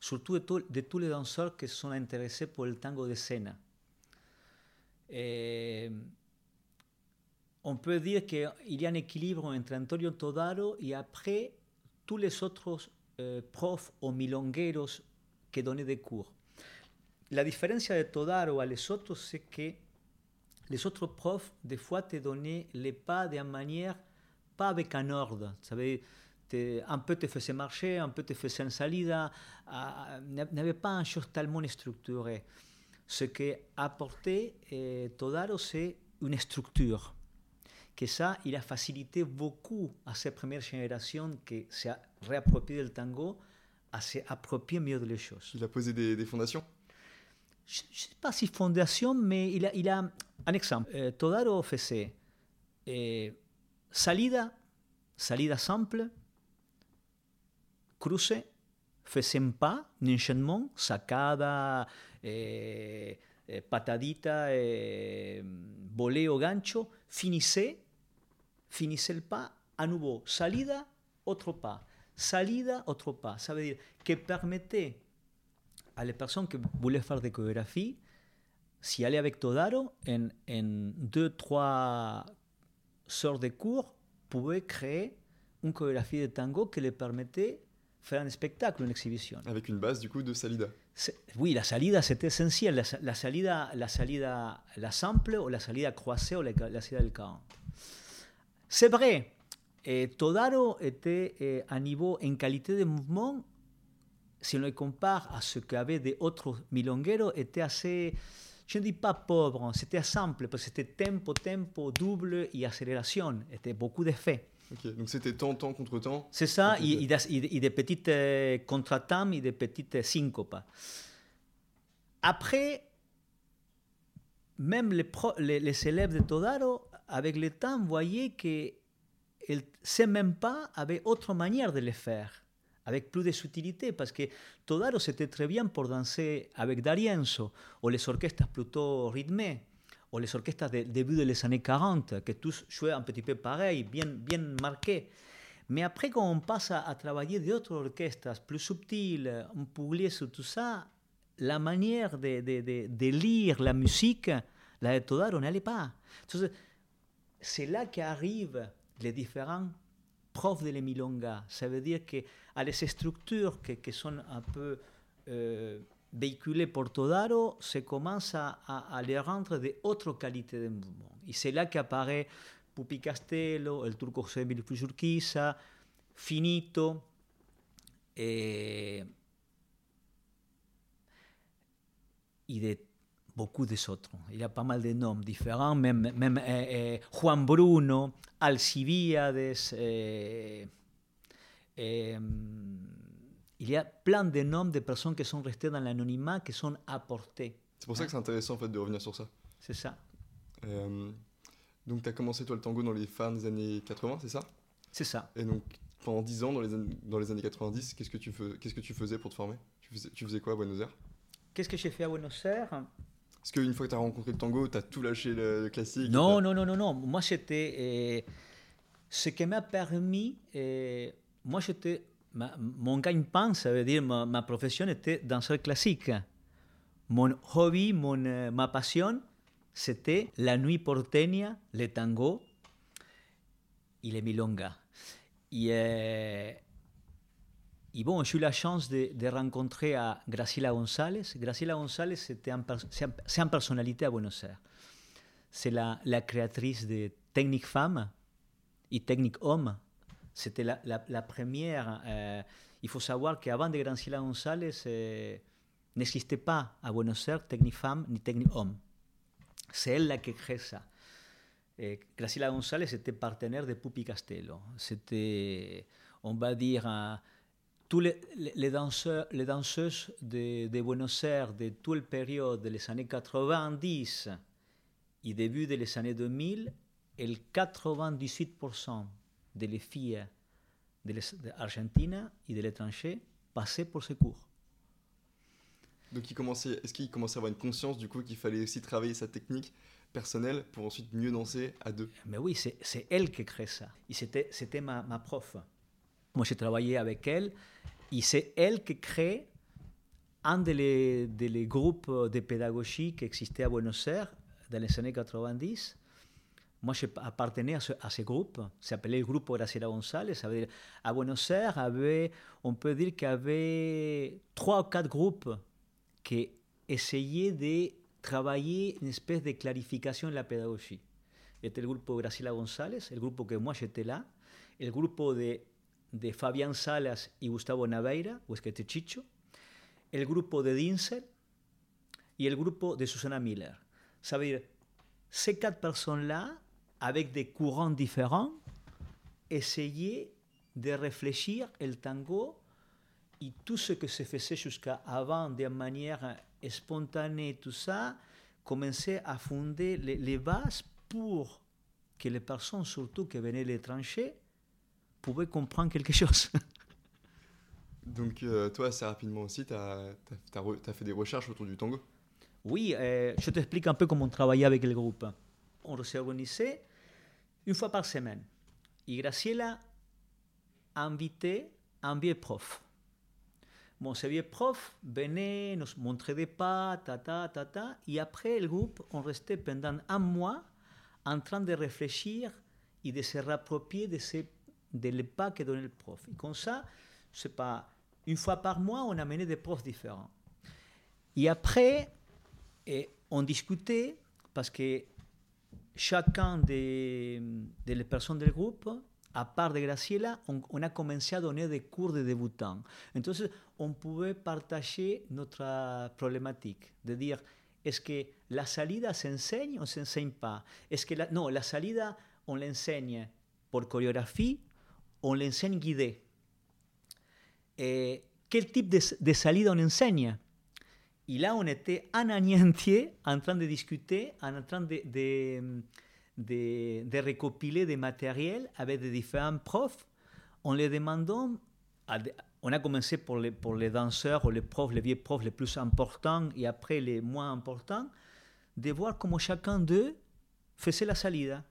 surtout de, de, tous les danseurs qui sont intéressés pour le tango de scène. Et on peut dire qu'il y a un équilibre entre Antonio Todaro et après tous les autres euh, profs ou milongueros qui donnaient des cours. La différence de Todaro à les autres, c'est que les autres profs, des fois, te donnaient les pas d'une manière pas avec un ordre. Savez, te, un peu te faisaient marcher, un peu te faisaient une salida, n'avait pas un chose tellement structuré. Ce que apportait eh, Todaro, c'est une structure. Que ça, il a facilité beaucoup à ces premières générations qui s'est réapproprié du tango à s'approprier mieux les choses. Il a posé des, des fondations je ne sais pas si fondation, mais il a, il a un exemple. Eh, Todaro faisait eh, salida, salida simple, cruce, faisait un pas, un enchaînement, sacada, eh, eh patadita, eh, volée au gancho, finissait, finissait le pas, à nouveau, salida, autre pas, salida, autre pas. Ça veut dire que permettait à les personnes qui voulaient faire des chorégraphies, si allaient avec Todaro, en, en deux, trois sortes de cours, pouvaient créer une chorégraphie de tango qui les permettait faire un spectacle, une exhibition. Avec une base du coup de salida. Oui, la salida c'était essentiel. La, la, salida, la salida, la simple ou la salida croisée ou la, la salida del 40. C'est vrai, et Todaro était eh, à niveau en qualité de mouvement si on le compare à ce qu'avaient des autres milongueros, était assez, je ne dis pas pauvre, c'était simple, parce que c'était tempo, tempo, double et accélération, était beaucoup d'effets. Ok, donc c'était temps, temps contre temps C'est ça, et, et, et, des petites euh, contre-temps et des petites syncopes. Après, même les, pro, les, les, élèves de Todaro, avec le temps, voyaient que ces mêmes pas avaient autre manière de les faire avec plus de subtilité, parce que Todaro c'était très bien pour danser avec D'Arienzo, ou les orchestres plutôt rythmées, ou les orchestres de début des années 40, que tous jouaient un petit peu pareil, bien, bien marqués. Mais après, quand on passe à, travailler d'autres orchestres plus subtiles, un Pugliese sur tout ça, la manière de, de, de, de, lire la musique, la de Todaro n'allait pas. C'est là qu'arrivent les différents prof de la milonga. Ça veut dire qu'à les structures qui, sont un peu euh, véhiculées por Todaro, se commence à, à, à les rendre d'autres qualités de mouvement. Et c'est là qu'apparaît Pupi Castello, el turco José Emilio Urquiza, Finito, et, y de beaucoup d'autres. Il y a pas mal de noms différents, même, même eh, eh, Juan Bruno, Alcibiades. Eh, il y a plein de noms de personnes qui sont restées dans l'anonymat, qui sont apportées. C'est pour ça que c'est intéressant en fait, de revenir sur ça. C'est ça. Euh, donc tu as commencé toi le tango dans les fins des années 80, c'est ça? C'est ça. Et donc pendant 10 ans, dans les, années, dans les années 90, qu'est-ce que tu, fais, qu'est-ce que tu faisais pour te former? Tu faisais, tu faisais quoi à Buenos Aires? Qu'est-ce que j'ai fait à Buenos Aires? Est-ce qu'une fois que tu as rencontré le tango, tu as tout lâché le, le classique Non, non, non, non, non. Moi, c'était. Euh, ce qui m'a permis. Euh, moi, j'étais. Mon gagne-pain, ça veut dire ma, ma, profession était danseur classique. Mon hobby, mon, euh, ma passion, c'était la nuit porteña, le tango et les milongas. Et, et bon, j'ai eu la chance de, rencontrer à Graciela González. Graciela González, c'est un, une personnalité à Buenos Aires. C'est la, créatrice de technique femme et technique homme. C'était la, première. Euh, il faut savoir qu'avant de Graciela González, euh, n'existait pas à Buenos Aires technique femme ni technique homme. C'est elle la qui crée ça. Et Graciela González était partenaire de Pupi Castello. C'était, on va dire, tous les, les, danseurs, les danseuses de, de, Buenos Aires de toute la période des années 90 et début des années 2000, el 98% de les filles d'Argentine et de l'étranger passaient pour ce cours. Donc, est-ce qu'il commençait à avoir une conscience du coup qu'il fallait aussi travailler sa technique personnelle pour ensuite mieux danser à deux? Mais oui, c'est elle qui crée ça. Et c'était ma, ma prof. Moi, j'ai travaillé avec elle et c'est elle qui crée un des les, groupes de pédagogie qui existait à Buenos Aires dans les années 90. Moi, j'appartenais à ce, à ce groupe, s'appelait le groupe Graciela González. À Buenos Aires, avait, on peut dire qu'il y avait trois ou quatre groupes qui essayaient de travailler une espèce de clarification de la pédagogie. C'était le groupe Graciela González, le groupe que moi j'étais là, le groupe de, de Fabián Salas y Gustavo Naveira, que Chicho, el grupo de Dinsel y el grupo de Susana Miller. Ça ces quatre personnes-là, avec des courants différents, essayaient de réfléchir le tango et tout ce que se faisait jusqu'à avant de manière spontanée, tout ça, commençait à fonder les, les bases pour que les personnes, surtout qui venaient de l'étranger, pouvaient comprendre quelque chose. Donc, euh, toi, assez rapidement aussi, tu as, as, fait des recherches autour du tango Oui, euh, je t'explique un peu comment on travaillait avec le groupe. On s'est organisé une fois par semaine. Et Graciela a invité un vieux prof. Bon, ce vieux prof venait, nous montrait des pas, ta, ta, ta, ta. Et après, le groupe, on restait pendant un mois en train de réfléchir et de se rapproprier de, ces, de les pas que donnait le prof. Et comme ça, c'est pas une fois par mois, on amenait des profs différents. Et après, et on discutait parce que chacun des, personnes du groupe, à part de Graciela, on, a commencé à donner des cours de débutants. Entonces, on pouvait partager notre problématique, de dire, est-ce que la salida s'enseigne ou ne s'enseigne pas? Est-ce que non, la salida, on l'enseigne pour chorégraphie, on l'enseigne guidée. Et quel type de, de on enseigne Et là, on était un an entier en train de discuter, en train de, de, de, recopiler des matériels avec des différents profs en les demandant, on a commencé pour les, pour les danseurs ou les profs, les vieux profs les plus importants et après les moins importants, de voir comment chacun d'eux faisait la salida.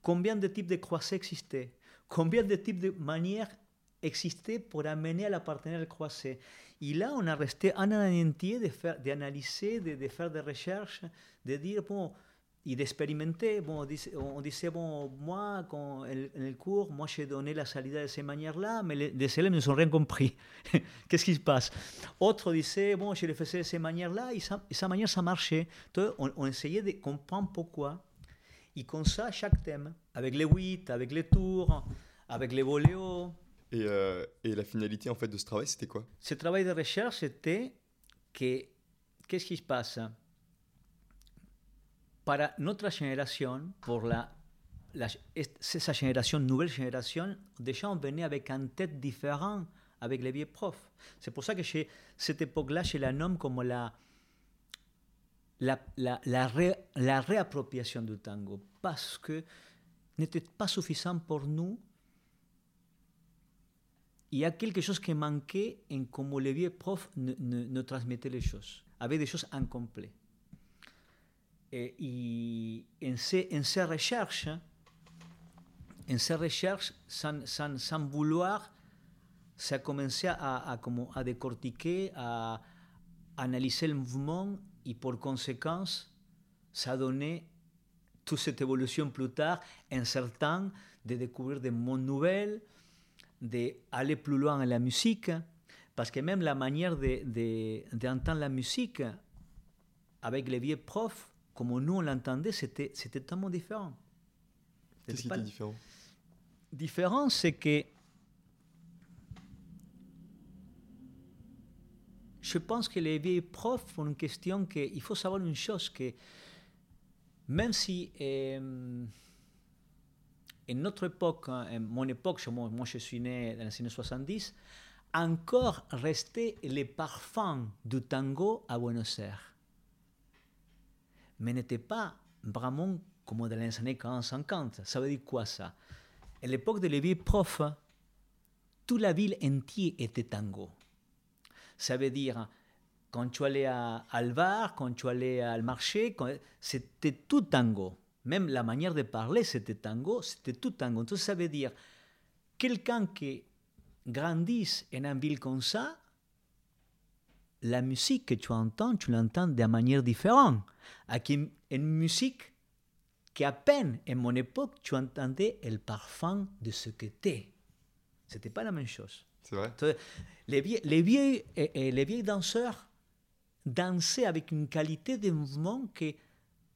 Combien de types de croisés existaient? Combien de types de manières existaient pour amener à la partenaire croisée Et là, on a resté un an entier d'analyser, de, de, de, faire des recherches, de dire, bon, et d'expérimenter. Bon, on disait, bon, moi, quand, en el cours, moi, j'ai donné la salida de cette manière-là, mais les, les élèves ne sont rien compris. Qu'est-ce qui se passe? Autre disait, bon, je le faisais de cette manière-là, et, et sa manière, ça marchait. Donc, on, on, essayait de comprendre pourquoi. Comme ça, chaque thème, avec les huit, avec les tours, avec les voléos. Et, euh, et la finalité, en fait, de ce travail, c'était quoi? Ce travail de recherche, c'était que, qu'est-ce qui se passe para nuestra generación, por la, la, esa generación, nouvelle génération, déjà on venait avec un tête différent avec les vieux profs. C'est pour ça que chez cette époque-là, je la nomme comme la, la, la, la, ré, la réappropriation du tango, parce que n'était pas suffisant pour nous. Il y a quelque chose qui manquait en comment les vieux profs nous ne, ne transmettaient les choses, avec des choses incomplètes. Et, y en, ces, en ces recherches, en ces recherches, sans, sans, sans vouloir, ça a commencé à, à, comme, à décortiquer, à, analyser le mouvement et pour conséquence, ça donné toute cette évolution plus tard, en certain de découvrir des mondes nouvelles, d'aller plus loin en la musique, parce que même la manière d'entendre de, de, la musique avec les vieux profs, comme nous on l'entendait, c'était, tellement différent. Qu'est-ce qui pas- était différent? Différent, c'est que je pense que les vieilles profs ont une question que il faut savoir une chose que même si en notre époque, hein, mon époque, moi, moi je suis né dans les années 70, encore restait les parfums du tango à Buenos Aires. Mais n'était pas vraiment comme dans les années 40-50. Ça veut dire quoi ça? À l'époque de les vieilles profs, toute la ville entière était tango. Ça veut dire, quand tu allais à, al bar, quand tu allais al marché, c'était tout tango. Même la manière de parler, c'était tango, c'était tout tango. Entonces, ça veut dire, quelqu'un qui grandisse en une ville comme ça, la musique que tu entends, tu l'entends de manière différente. Avec une, une musique qui, à peine, en mon époque, tu entendais le parfum de ce que t'es. C'était pas la même chose. C'est vrai les, vieux, les, les vieux danseurs dansaient avec une qualité de mouvement que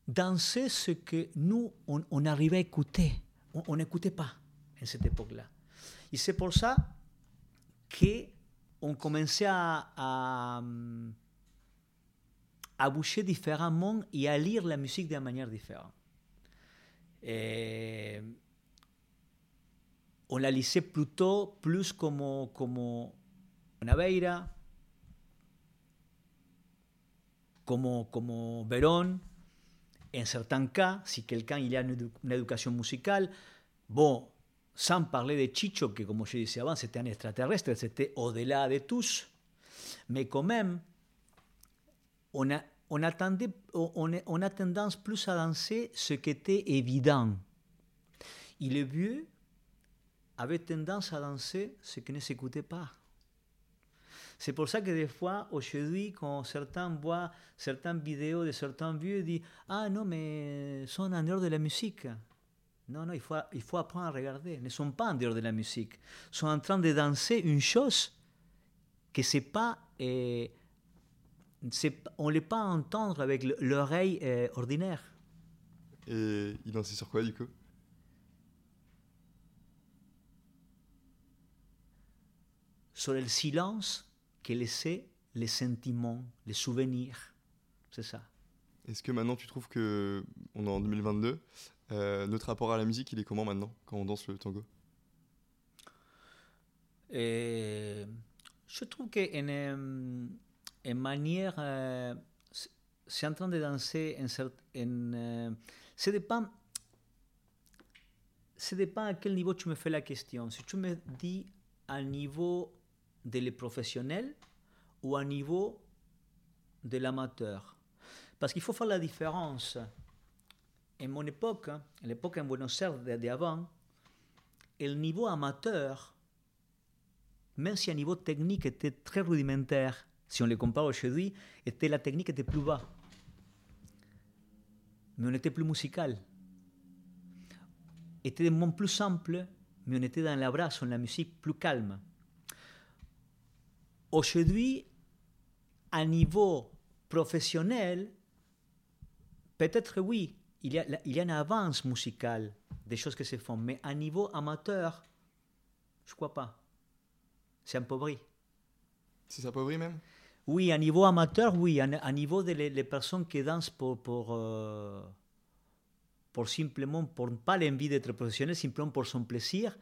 dansaient ce que nous, on, on arrivait à écouter. On n'écoutait pas à cette époque-là. Et c'est pour ça qu'on commençait à, à, bouger différemment et à lire la musique d'une manière différente. Et on la lisait plutôt plus como, como Naveira, como Verón. En certains cas, si quelqu'un il a une, une éducation musicale, bon, sans parler de Chicho, que comme je disais avant, c'était un extraterrestre, c'était au-delà de tous, mais quand même, on a, on, on, a- tendance plus à danser ce qui était évident. Et les vieux avaient tendance à danser ce qui ne s'écoutait pas. C'est pour ça que des fois, aujourd'hui, quand certains voient certaines vidéos de certains vieux, ils disent Ah non, mais ils sont en dehors de la musique. Non, non, il faut, il faut apprendre à regarder. Ils ne sont pas en dehors de la musique. Ils sont en train de danser une chose que c'est pas. c'est- on ne l'est pas entendre avec le- l'oreille euh, ordinaire. Et il dansait sur quoi du coup? Sur le silence que laissaient les sentiments, les souvenirs. C'est ça. Est-ce que maintenant tu trouves que on est en 2022 euh, notre rapport à la musique il est comment maintenant quand on danse le tango? Et je trouve qu'en euh, en manière, euh, c'est- en train de danser en, cer- en, euh, ça dépend, ça dépend à quel niveau tu me fais la question. Si tu me dis à niveau de les professionnels ou à niveau de l'amateur. Parce qu'il faut faire la différence. En mon époque, hein, à l'époque en Buenos Aires d'avant, le niveau amateur même si un niveau technique était très rudimentaire, si on le compare aujourd'hui, était, la technique était plus bas. Mais on était plus musical. Était des moments plus simples, mais on était dans l'abrazo, dans la musique plus calme. Aujourd'hui, à niveau professionnel, peut-être oui, il y, a, il y a une avance musicale, des choses qui se font, mais à niveau amateur, je crois pas. C'est appauvri. C'est s'appauvrit même? Oui, à niveau amateur, oui. À, niveau des les personnes qui dansent pour, pour, euh, pour simplement, pour pas l'envie d'être professionnel, simplement pour son plaisir,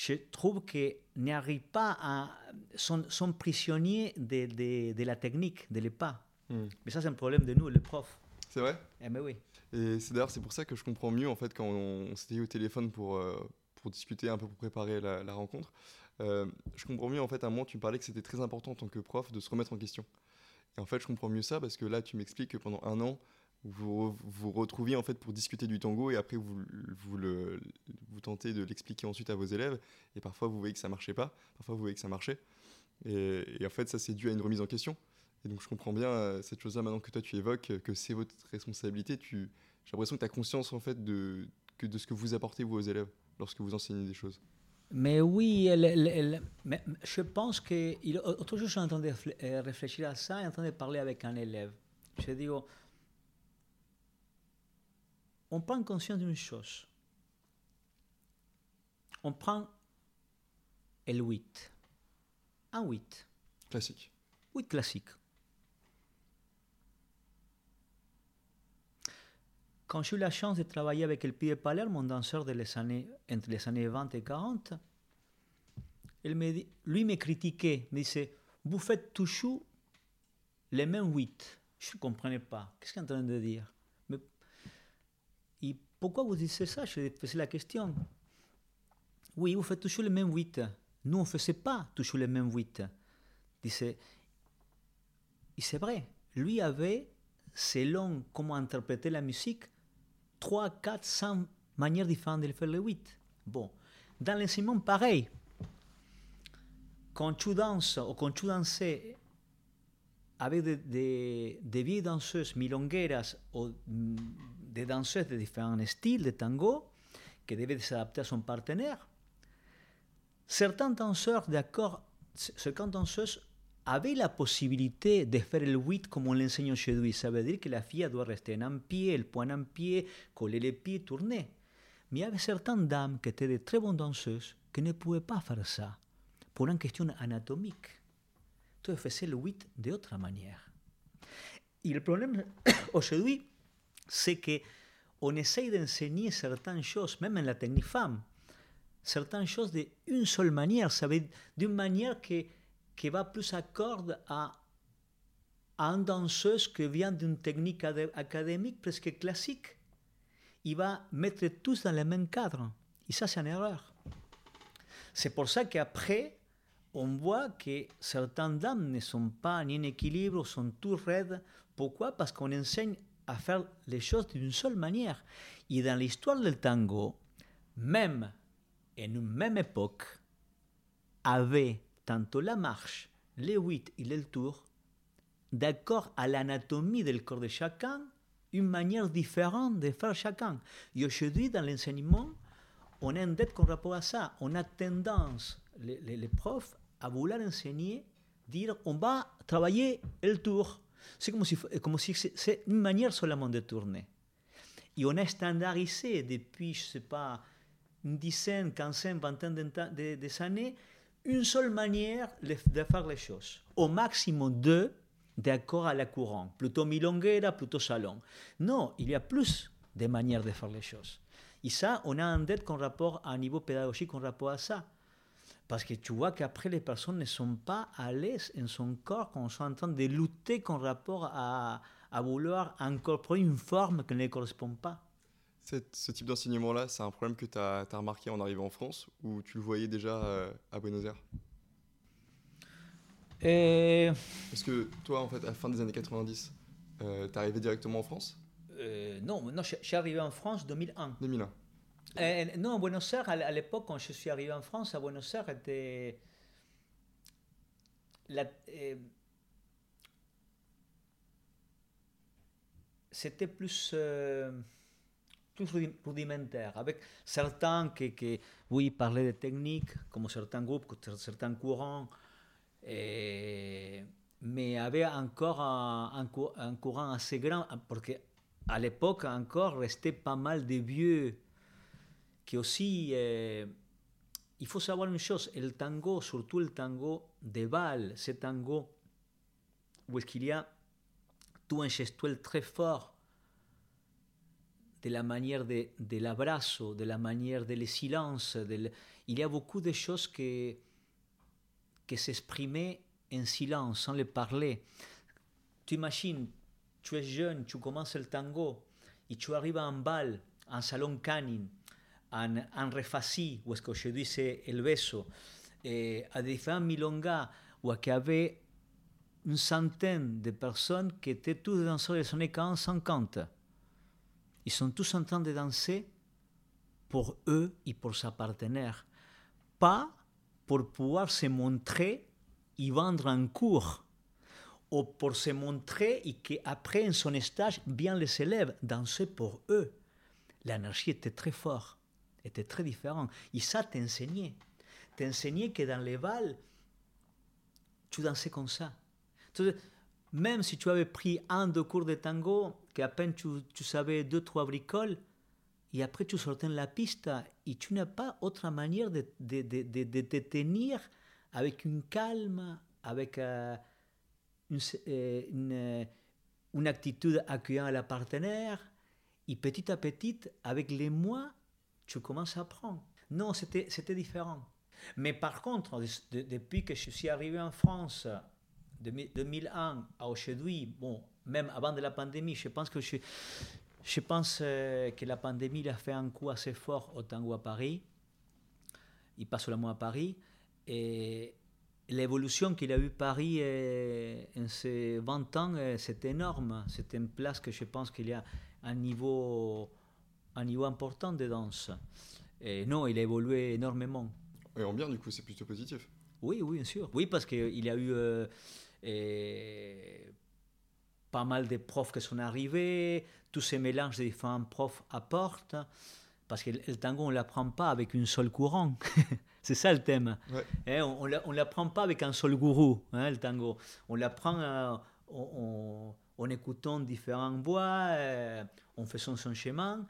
je trouve qu'ils n'arrivent pas à. sont, sont prisonniers de, de, de la technique, de les pas. Hmm. Mais ça, c'est un problème de nous, les profs. C'est vrai? Eh ben oui. Et c'est d'ailleurs c'est pour ça que je comprends mieux en fait quand on, on s'était eu au téléphone pour, euh, pour discuter un peu pour préparer la, la rencontre. Euh, je comprends mieux en fait à un moment tu me parlais que c'était très important en tant que prof de se remettre en question. Et en fait je comprends mieux ça parce que là tu m'expliques que pendant un an vous vous retrouviez en fait pour discuter du tango et après vous, vous, le, vous tentez de l'expliquer ensuite à vos élèves et parfois vous voyez que ça marchait pas, parfois vous voyez que ça marchait. Et, en fait ça c'est dû à une remise en question. Et donc je comprends bien euh, cette chose-là maintenant que toi tu évoques, que c'est votre responsabilité. Tu, j'ai l'impression que tu as conscience en fait de, que de ce que vous apportez vous aux élèves lorsque vous enseignez des choses. Mais oui, elle- mais je pense que. il- Autre jour, je suis en train de euh, réfléchir à ça et en train de parler avec un élève. Je dis, oh, on prend conscience d'une chose. on prend le 8. Un 8. Classique. 8 classique. Quand j'ai eu la chance de travailler avec le Pied Palerme, mon danseur de les années, entre les années 20 et 40, il me dit, lui me critiquait, me disait, vous faites toujours les mêmes 8. Je ne comprenais pas. Qu'est-ce qu'il est en train de dire? Pourquoi vous dites ça? Faisais la question. Oui, vous faites toujours les mêmes 8. Nous, on ne faisait pas toujours les mêmes 8. Disait, c'est vrai, lui avait, selon comment interpréter la musique, 3, 4, 5 manières différentes de faire le 8. Bon, dans l'enseignement, pareil. Quand tu danses ou quand tu dansais avec des, des, des vieilles danseuses milongueras ou des danseuses de différents styles de tango, qui devaient s'adapter à son partenaire, certains danseurs, d'accord, certaines danseuses avaient la possibilité de faire le 8 comme on l'enseigne lui. Ça veut dire que la fille doit rester en pied, le poing en pied, coller les pieds, tourner. Mais il y avait certaines dames qui étaient de très bonnes danseuses qui ne pouvaient pas faire ça pour une question anatomique. Tu faisais le 8 d'autre manière. Et le problème aujourd'hui, c'est que on essaye d'enseigner certaines choses, même en la technique femme, certaines choses d'une seule manière, ça veut d'une manière qui va plus accorde à, à une danseuse qui vient d'une technique académique presque classique. Il va mettre tous dans le même cadre. Et ça, c'est une erreur. C'est pour ça qu'après, on voit que certaines dames ne sont pas ni en équilibre, sont tout raides. Pourquoi? Parce qu'on enseigne à faire les choses d'une seule manière. Et dans l'histoire du tango, même en une même époque, avait tanto la marche, les huit et le tour, d'accord à l'anatomie del corps de chacun, une manière différente de faire chacun. Et aujourd'hui, dans l'enseignement, on a une dette qu'on rapport à ça. On a tendance, les, les, les, profs, à vouloir enseigner, dire on va travailler le tour. C'est comme si, comme c'est une manière seulement de tourner. Et on a standardisé depuis, je ne sais pas, une dizaine, quinzaine, vingtaine d'années, une seule manière de faire les choses. Au maximum deux, d'accord à la courant. Plutôt milonguera, plutôt salon. Non, il y a plus de manières de faire les choses. Et ça, on a un dette qu'on rapport à un niveau pédagogique en rapport à ça. Parce que tu vois qu'après, les personnes ne sont pas à l'aise en son corps quand on sont en train de lutter en rapport à, à vouloir incorporer une forme qui ne correspond pas. Cette, ce type d'enseignement-là, c'est un problème que tu as, as, remarqué en arrivant en France ou tu le voyais déjà euh, à Buenos Aires? Et... Parce que toi, en fait, à la fin des années 90, euh, t'es arrivé directement en France? Euh, Non, non je, je suis arrivé en France en 2001. 2001. Euh, non, à Buenos Aires, à, l'époque, quand je suis arrivé en France, à Buenos Aires, était... Euh, c'était plus... Euh, plus rudimentaire, avec certains qui, oui, parlaient de techniques, comme certains groupes, certains courants, et, mais avait encore un, courant assez grand, parce qu'à l'époque encore restait pas mal de vieux qui aussi... Il faut savoir une chose, le tango, surtout le tango de bal, ce tango où il y a tout un gestuel très fort, de la manière de, de de la manière de le silence. De le... Il y a beaucoup de choses que, que s'exprimaient en silence, sans les parler. Tu imagines, tu es jeune, tu commences le tango, et tu arrives en bal, en salon canin, en, en refaci, où est-ce qu'aujourd'hui c'est el beso, et à différents milongas, où il y avait une centaine de personnes qui étaient tous danseurs des années 40-50 ils sont tous en train de danser pour eux et pour sa partenaire, pas pour pouvoir se montrer et vendre un cours, ou pour se montrer et qu'après, en son stage, bien les élèves danser pour eux. L'énergie était très forte, était très différente. Et ça t'enseignait. T'enseignait que dans les balles, tu dansais comme ça. Même si tu avais pris un, deux cours de tango, qu'à peine tu, tu, savais deux, trois bricoles, et après tu sortais de la piste et tu n'as pas autre manière de, de, de, de, te tenir avec une calme, avec euh, une, euh, une, une, attitude accueillante à la partenaire. Et petit à petit, avec les mois, tu commences à apprendre. Non, c'était différent. Mais par contre, depuis que je suis arrivé en France, de 2001 à aujourd'hui, bon, même avant de la pandémie, je pense que je, je pense euh, que la pandémie a fait un coup assez fort au tango à Paris. Il passe seulement à Paris. Et l'évolution qu'il a eu Paris euh, en ces 20 ans, euh, c'est énorme. C'est une place que je pense qu'il y a un niveau, un niveau important de danse. Et non, il a évolué énormément. Et en bien, du coup, c'est plutôt positif. Oui, oui, bien sûr. Oui, parce qu'il y a eu pas mal de profs qui sont arrivés, tous ces mélanges de différents profs apportent, parce que le tango, on ne l'apprend pas avec une seule courant. C'est ça le thème. Hein, on ne l'apprend pas avec un seul gourou, hein, le tango. On l'apprend euh, en, écoutant différentes voix, euh, en faisant son chemin.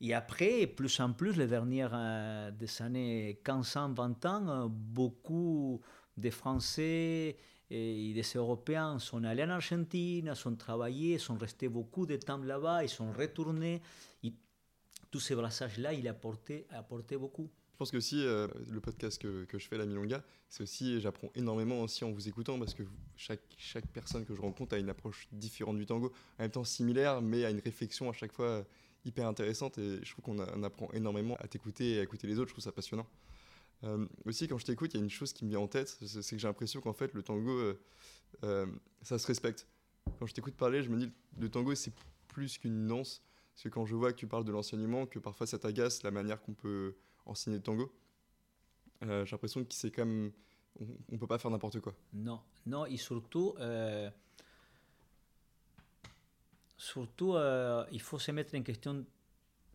Et après, plus en plus, les dernières euh, des années 15-20 ans, beaucoup de Français et des Européens sont allés en Argentine, sont travaillés, sont restés beaucoup de temps là-bas, ils sont retournés. Et tout ce brassage-là, il a apporté, a apporté beaucoup. Je pense que aussi, euh, le podcast que, que, je fais, la Milonga, c'est aussi, j'apprends énormément aussi en vous écoutant parce que chaque, chaque personne que je rencontre a une approche différente du tango, en même temps similaire, mais a une réflexion à chaque fois hyper intéressante et je trouve qu'on apprend énormément à t'écouter et à écouter les autres, je trouve ça passionnant. Euh, aussi, quand je t'écoute, il y a une chose qui me vient en tête, c'est que j'ai l'impression qu'en fait, le tango, euh, euh, ça se respecte. Quand je t'écoute parler, je me dis, le tango, c'est plus qu'une danse. Parce que quand je vois que tu parles de l'enseignement, que parfois ça t'agace la manière qu'on peut enseigner le tango, j'ai l'impression que c'est comme on, ne peut pas faire n'importe quoi. Non, non, et surtout, surtout, il faut se mettre en question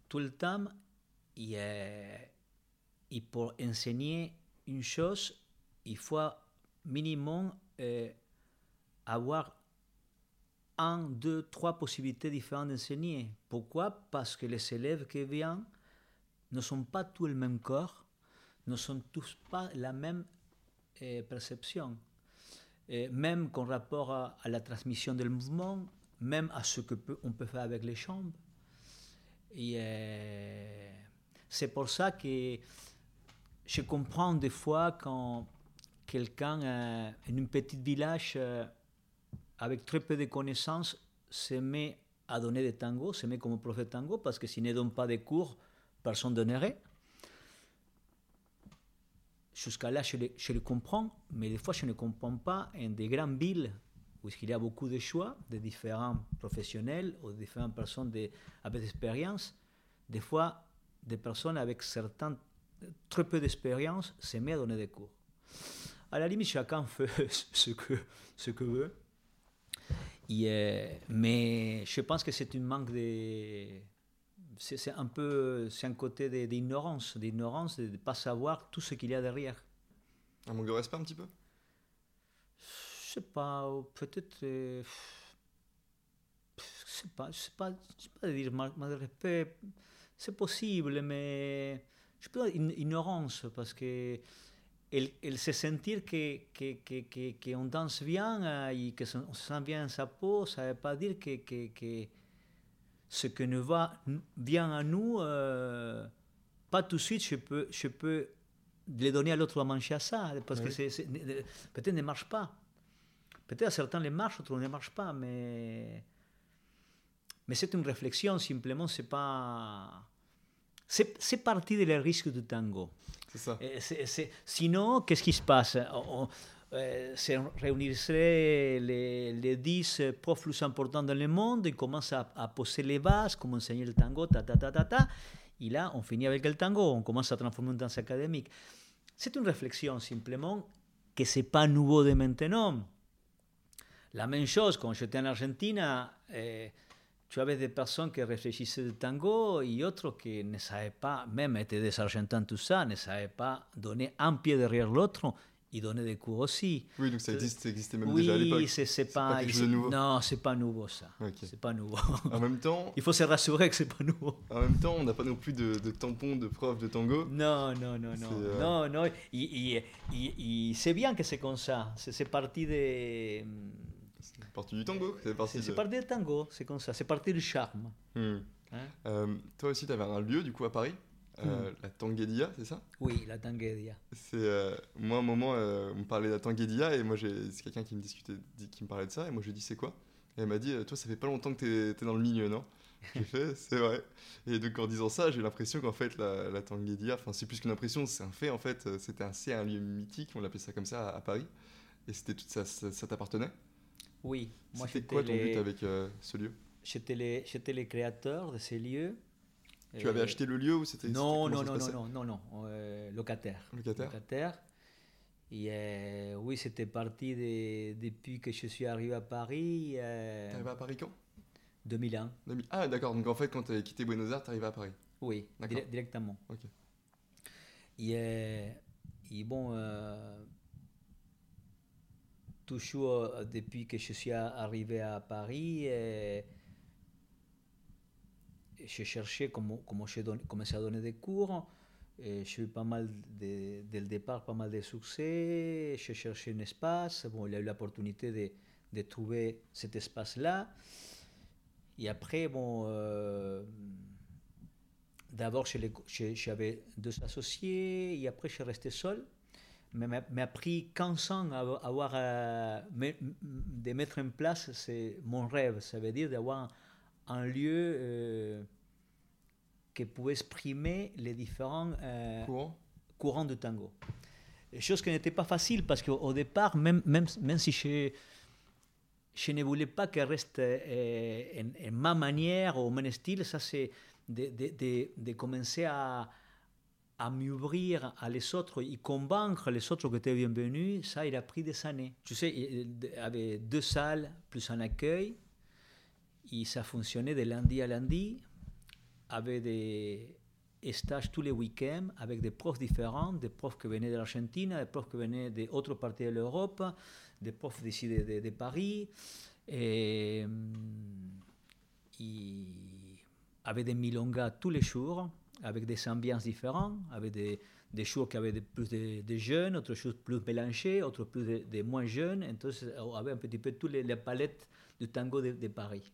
tout le temps. Et, et pour enseigner une chose, il faut minimum euh, avoir un, deux, trois possibilités différentes d'enseigner. Pourquoi? Parce que les élèves qui viennent ne sont pas tous le même corps, ne sont tous pas la même euh, perception. Même qu'en rapport à, la transmission du mouvement, même à ce qu'on peut, on peut faire avec les chambres. Euh, c'est pour ça que je comprends des fois quand quelqu'un euh, en un petit village euh, avec très peu de connaissances se met à donner des tangos, se met comme prof de tango, parce que s'il ne donne pas de cours, personne ne donnerait. Jusqu'à là, je le, je le, comprends, mais des fois, je ne comprends pas en des grandes villes où il y a beaucoup de choix de différents professionnels ou de différentes personnes de, avec expérience. Des fois, des personnes avec très peu d'expérience, c'est mieux à donner des cours. À la limite, chacun fait ce que, ce que veut. Mais je pense que c'est une manque de. C'est un peu. C'est un côté d'ignorance, d'ignorance, de ne pas savoir tout ce qu'il y a derrière. Un manque de respect un petit peu? Sais pas, peut-être. Euh, je sais pas, je sais pas, je sais pas dire manque de respect. C'est possible, mais je peux dire ignorance, parce que elle, elle se sentir qu'on que, que, que, danse bien euh, et qu'on se sent bien sa peau, ça ne veut pas dire que, que, ce que nous va bien à nous, euh, pas tout de suite je peux, je peux le donner à l'autre à manger à ça, parce que c'est, peut-être ne marche pas. Peut-être certains les marchent, d'autres ne marchent pas, mais, mais c'est une réflexion, simplement, c'est pas c'est partie des risques du tango. C'est ça. sinon, qu'est-ce qui se passe? On, euh, réuniraient les, les 10 profs plus importants dans le monde, ils commencent à, poser les bases, comment enseigner le tango, ta, ta, ta, ta, ta. Et là, on finit avec le tango, on commence à transformer une danse académique. C'est une réflexion simplement que ce n'est pas nouveau de maintenant. La même chose, quand j'étais en Argentine, eh, tu avais des personnes qui réfléchissaient le tango et d'autres qui ne savaient pas, même étaient des argentins, tout ça, ne savaient pas donner un pied derrière l'autre il donnait des cours aussi. Oui, donc ça, existe, ça existait même oui, déjà à l'époque. Oui, c'est pas, pas quelque chose de nouveau. Non, c'est pas nouveau ça. Okay. C'est pas nouveau. En même temps. il faut se rassurer que c'est pas nouveau. En même temps, on n'a pas non plus de, de tampon de prof de tango. Non, non, non, non. Euh... Non, non. C'est bien que c'est comme ça. C'est parti de. C'est parti du tango. C'est parti, de... parti du tango, c'est comme ça. C'est parti du charme. Hmm. Hein euh, toi aussi, tu avais un lieu du coup à Paris? Euh, Hmm. La Tanguedia, c'est ça? Oui, la Tanguedia. C'est euh, moi, à un moment, euh, on me parlait de la Tanguedia et moi, c'est quelqu'un qui me discutait, qui me parlait de ça et moi, je lui ai dit c'est quoi? Et elle m'a dit, toi, ça fait pas longtemps que t'es es dans le milieu, non? J'ai fait, c'est vrai. Et donc, en disant ça, j'ai l'impression qu'en fait, la, la Tanguedia, enfin, c'est plus qu'une impression, c'est un fait, en fait, c'était un, un lieu mythique, on l'appelait ça comme ça à, à Paris. Et c'était tout ça, ça, ça t'appartenait? Oui. Moi, c'était quoi ton les... but avec euh, ce lieu? J'étais le, le créateur de ces lieux. Tu avais acheté le lieu ou c'était Non, non, non, non, non, non, non, euh, locataire. Locataire. locataire. Et euh, oui, c'était parti de, depuis que je suis arrivé à Paris. Euh, T'es arrivé à Paris quand? 2001. 2000. Ah, d'accord. Donc en fait, quand tu avais quitté Buenos Aires, t'es arrivé à Paris Oui, dire directement. Ok. Et, euh, et bon, euh, toujours depuis que je suis arrivé à Paris, j'ai cherché comment, comment j'ai commencé à donner des cours. J'ai eu pas mal, dès le départ, pas mal de succès. J'ai cherché un espace. Bon, il a eu l'opportunité de, de, trouver cet espace-là. Et après, bon, euh, d'abord, j'avais deux associés. Et après, je suis resté seul. Mais m'a pris 15 ans à avoir, euh, de mettre en place, c'est mon rêve. Ça veut dire d'avoir un lieu euh, qui pouvait exprimer les différents euh, courants. courants de tango. Chose qui n'était pas facile parce qu'au départ, même, même, même si je, je ne voulais pas qu'elle reste euh, en, en, ma manière ou mon style, ça c'est de, de, de, de, commencer à, à m'ouvrir à les autres et convaincre les autres qui étaient bienvenus, ça il a pris des années. Tu sais, il avait deux salles plus un accueil et ça fonctionnait de lundi à lundi avec des stages tous les week-ends avec des profs différents, des profs qui venaient de l'Argentine, des profs qui venaient d'autres parties de l'Europe, des profs d'ici de, de, Paris, et, et avec des milongas tous les jours, avec des ambiances différentes, avec des, des jours qui avaient de, plus de, de, jeunes, d'autres choses plus mélangées, d'autres plus de, de, moins jeunes. Entonces, on avait un petit peu toutes les, les palettes du tango de, de Paris.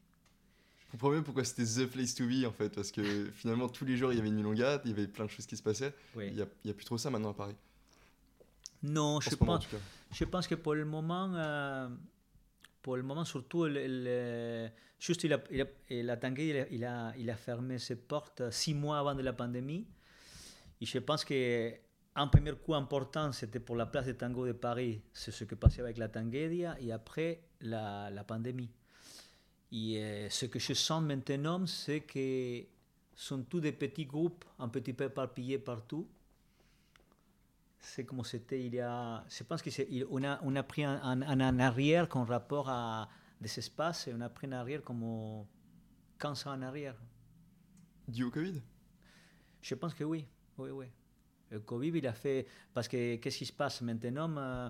Je comprends mieux pourquoi c'était The Place to Be en fait, parce que finalement tous les jours il y avait une milonga, il y avait plein de choses qui se passaient. Oui. Il n'y a, a, plus trop ça maintenant à Paris. Non, je, moment, pense, je pense que pour le moment, euh, pour le moment surtout, le, le, juste il a, il a, la tangue il a, il a, il a fermé ses portes six mois avant de la pandémie. Et je pense que un premier coup important, c'était pour la place de tango de Paris, c'est ce qui passait avec la Tanguedia, et après la, la pandémie. Et euh, ce que je sens maintenant, c'est que sont tous des petits groupes, un petit peu éparpillés partout. C'est comme c'était il y a. Je pense qu'on a, on a pris un, un, un arrière en rapport à des espaces et on a pris un arrière comme 15 ans en arrière. Dû au Covid? Je pense que oui. Oui, oui. Le Covid, il a fait. Parce que qu'est-ce qui se passe maintenant euh,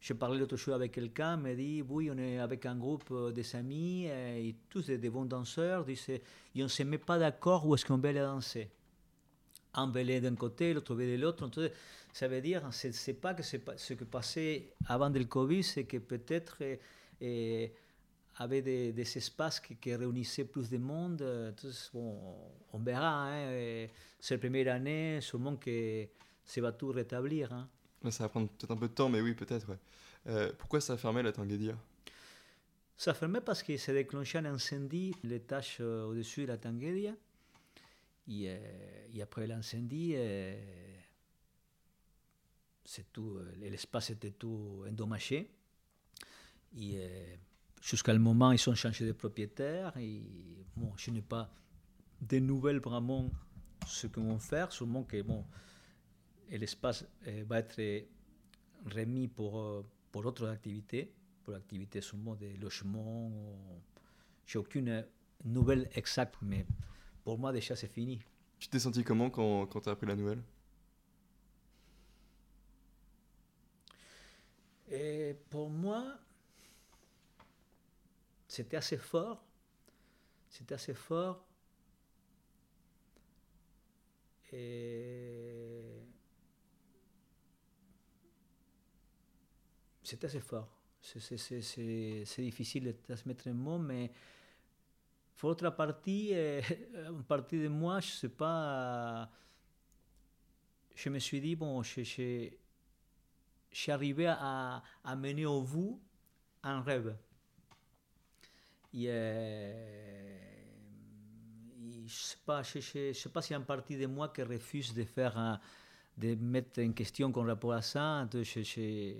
je parlais l'autre jour avec quelqu'un, me dit oui, on est avec un groupe des amis et tous des, des bons danseurs, disent, et on ne se met pas d'accord où est-ce qu'on veut aller danser. Un aller d'un côté, l'autre veut de l'autre. Ça veut dire, c'est, pas que pas, ce qui passait avant le Covid, c'est que peut-être euh, avait des, des espaces qui, qui, réunissaient plus de monde. Entonces, bon, on verra. Hein, c'est la première année, sûrement que ça va tout rétablir. Hein. Ça va prendre peut-être un peu de temps, mais oui, peut-être. Ouais. Euh, pourquoi ça a fermé la Tanguedia? Ça a fermé parce que s'est déclenché un incendie, l'étage euh, au-dessus de la Tanguedia. Et, euh, et après l'incendie, euh, c'est tout, l'espace était tout endommagé. Jusqu'à le moment, ils ont changé de propriétaire. Bon, je n'ai pas de nouvelles vraiment ce qu'ils vont faire, sûrement que bon, l'espace va être remis pour, pour d'autres activités, pour l'activité sûrement des logements. J'ai aucune nouvelle exacte, mais pour moi déjà c'est fini. Tu t'es senti comment quand, quand tu as appris la nouvelle? Et pour moi, c'était assez fort. C'était assez fort. Et c'est assez fort. C'est difficile de transmettre un mot, mais pour autre partie, euh, une partie de moi, je sais pas, je me suis dit, bon, je, je, arrivé à, à, mener au bout un rêve. Et, euh, je ne sais pas, je, je, sais pas s'il y a une partie de moi qui refuse de faire, de mettre en question con rapport à ça. De, je, je,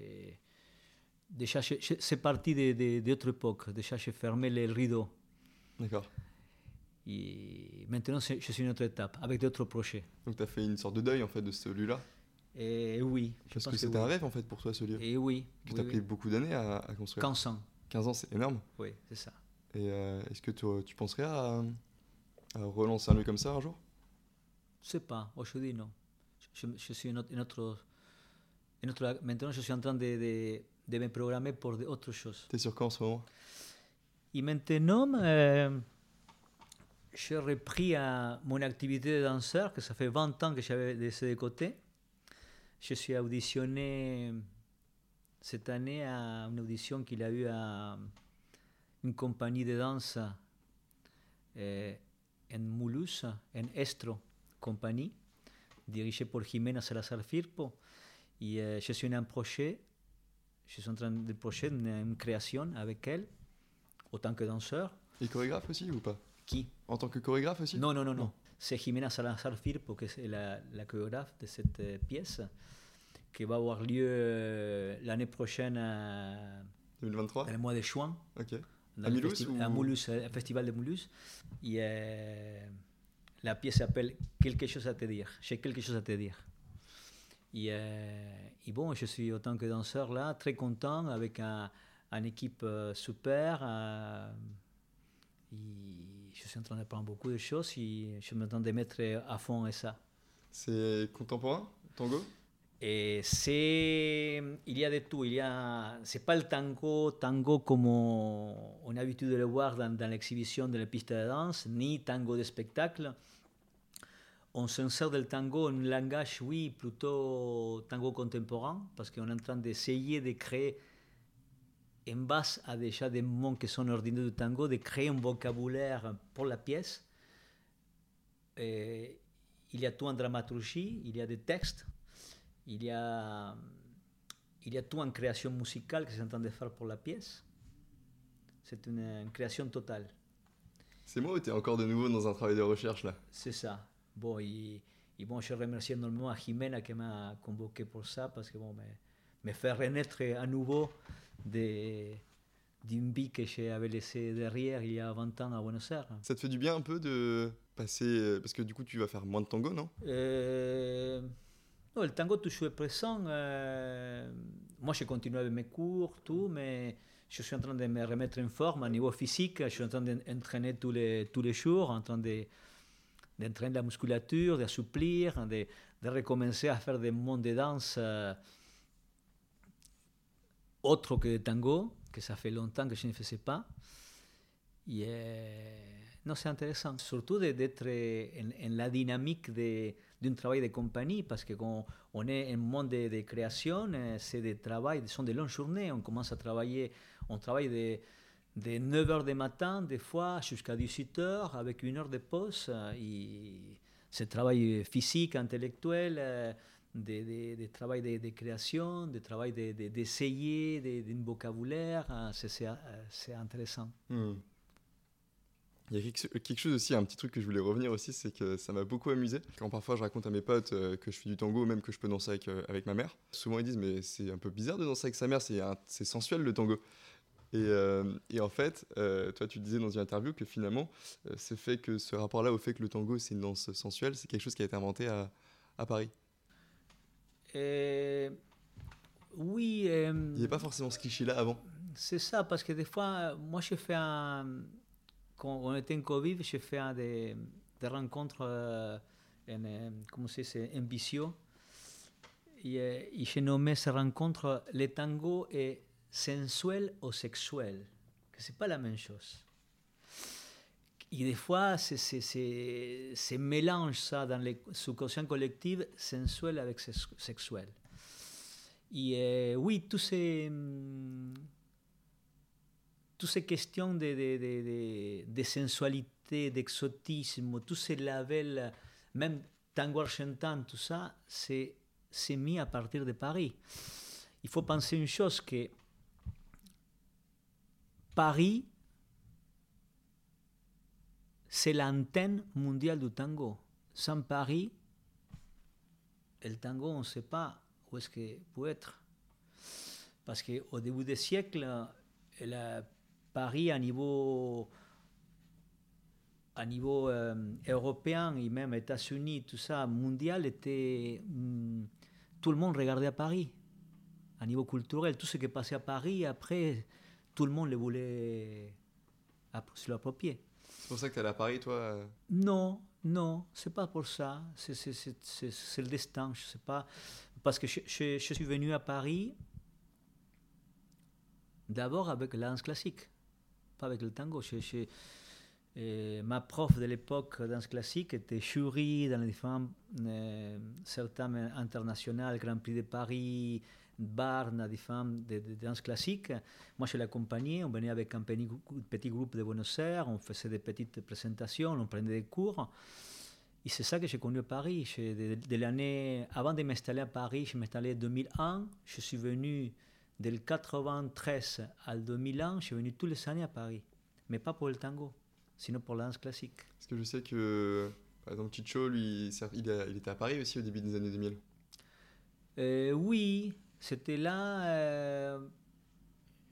déjà, c'est parti d'autres de, de. Déjà, j'ai fermé les rideaux. D'accord. Et maintenant, je suis une autre étape, avec d'autres projets. Donc, tu as fait une sorte de deuil, en fait, de celui-là Et oui. Parce que c'était oui. un rêve, en fait, pour toi, ce lieu Et oui. Que oui, tu as oui. pris beaucoup d'années à, à, construire. 15 ans. 15 ans, c'est énorme. Oui, c'est ça. Et euh, est-ce que tu, tu penserais à, à, relancer un lieu comme ça un jour? Je ne sais pas. Aujourd'hui, non. Je, je, suis une autre, une autre, une autre, Maintenant, je suis en train de, de, de me programmer pour autre chose. Tu es sur quoi en ce moment? Et maintenant, j'ai repris euh, mon activité de danseur, que ça fait 20 ans que j'avais laissé de côté. Je suis auditionné cette année à une audition qu'il a eu à une compagnie de danse euh, en Mulhouse, en Estro compagnie, dirigée par Jimena Salazar Firpo. Et euh, je suis en projet, je suis en train de projet une, une création avec elle, autant que danseur. Et chorégraphe aussi ou pas? Qui? En tant que chorégraphe aussi? Non, non, non, non. non. C'est Jimena Salazar Firpo, qui est la, la chorégraphe de cette euh, pièce, qui va avoir lieu euh, l'année prochaine à, 2023 dans le mois de juin. Ok. Dans à Mulhouse ou... ou... À Mulhouse, au festival de Mulhouse. Et euh, la pièce s'appelle Quelque chose à te dire. J'ai quelque chose à te dire. Et, euh, et, bon, je suis autant que danseur là, très content avec un, une équipe euh, super. je suis en train d'apprendre beaucoup de choses et je m'attends de mettre à fond à ça. C'est contemporain, tango? Et c'est il y a de tout il y a c'est pas le tango tango comme on a l'habitude de le voir dans, dans l'exhibition de la piste de danse ni tango de spectacle on s'insère del tango un langage oui plutôt tango contemporain parce qu'on est en train d'essayer de créer en base à déjà des mots qui sont ordinaires du tango de créer un vocabulaire pour la pièce Et il y a tout en dramaturgie il y a des textes il y a, il y a tout en création musicale que c'est en train de faire pour la pièce. C'est une, une, création totale. C'est moi ou tu es encore de nouveau dans un travail de recherche là? C'est ça. Bon, et, et, bon, je remercie énormément à Jimena qui m'a convoqué pour ça parce que bon, me, me fait renaître à nouveau d'une vie que j'avais laissée derrière il y a 20 ans à Buenos Aires. Ça te fait du bien un peu de passer. Parce que du coup, tu vas faire moins de tango, non? Euh... Non, le tango toujours est présent. Euh, moi, je continue avec mes cours, tout, mais je suis en train de me remettre en forme à niveau physique. Je suis en train d'entraîner tous les, tous les jours, en train d'entraîner la musculature, d'assouplir, de, de, recommencer à faire des mondes de danse euh, autres que le tango, que ça fait longtemps que je ne faisais pas. Et, euh, c'est intéressant, surtout d'être en, en, la dynamique d'un travail de compagnie parce que quand on est un monde de, de création, c'est des travail, ce sont des longues journées. On commence à travailler, on travaille de, de 9h du matin, des fois, jusqu'à 18h, avec une heure de pause. Et c'est travail physique, intellectuel, de, de, de travail de, création, de travail d'essayer, de, d'un vocabulaire. C'est intéressant. Hmm. Il y a quelque chose aussi, un petit truc que je voulais revenir aussi, c'est que ça m'a beaucoup amusé. Quand parfois je raconte à mes potes euh, que je fais du tango, même que je peux danser avec, euh, avec ma mère, souvent ils disent mais c'est un peu bizarre de danser avec sa mère, c'est sensuel le tango. Et, euh, et en fait, toi tu disais dans une interview que finalement, euh, ce fait que ce rapport-là au fait que le tango c'est une danse sensuelle, c'est quelque chose qui a été inventé à, à Paris. Et... Oui. Il n'y avait pas forcément ce cliché-là avant. C'est ça, parce que des fois, moi je fais un quand on était en Covid, j'ai fait des, des rencontres euh, en, comment c'est, en visio. j'ai nommé ces rencontres le tango est sensuel ou sexuel, que c'est pas la même chose. Et des fois, c'est mélange ça dans les sous-conscients collectifs, sensuel avec sexuel. Et euh, oui, tous ces, toutes ces questions de, de, de, de sensualité, d'exotisme, tous ces labels, même tango argentin, tout ça, c'est mis à partir de Paris. Il faut penser une chose que Paris, c'est l'antenne mondiale du tango. Sans Paris, le tango, on ne sait pas où est-ce qu'il peut être. Parce qu'au début des siècles, Paris à niveau, à niveau euh, européen et même États-Unis, tout ça, mondial, était. Hmm, tout le monde regardait à Paris. À niveau culturel, tout ce qui passait à Paris, après, tout le monde le voulait se l'approprier. C'est pour ça que tu es à Paris, toi euh Non, non, c'est pas pour ça. C'est le destin, je sais pas. Parce que je, je suis venu à Paris d'abord avec la danse classique pas avec le tango. ma prof de l'époque danse classique était jury dans les différents euh, certains internationaux, Grand Prix de Paris, Barn, différents de, de, danse classique. Moi, je l'accompagnais, on venait avec un petit, groupe de Buenos Aires, on faisait des petites présentations, on prenait des cours. Et c'est ça que j'ai connu à Paris. De, de l'année, avant de m'installer à Paris, je m'installais en 2001. Je suis venu Del 93 al 2001, je suis venu tous les années à Paris. Mais pas pour le tango, sinon pour la danse classique. Parce que je sais que, par exemple, Chicho, lui, il, était à Paris aussi au début des années 2000. Euh, oui, c'était là. Euh,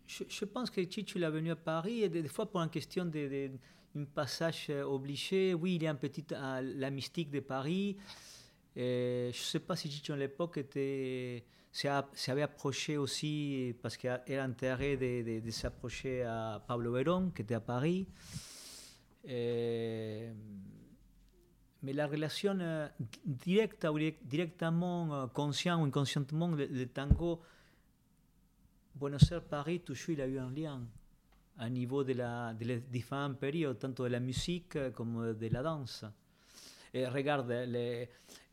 je, pense que Chicho il est venu à Paris, et des, fois pour une question de, passage obligé. Oui, il y a un petit. la mystique de Paris. je ne sais pas si Chicho à l'époque était s'avait approché aussi, parce qu'elle a intérêt de, de, s'approcher à Pablo Verón, qui était à Paris. Mais la relation euh, directe ou directement euh, consciente ou inconscientement, le, tango, Buenos Aires-Paris, toujours il a eu un lien à niveau de, de les différentes périodes, tant de la musique comme de la danse. Et regarde, les,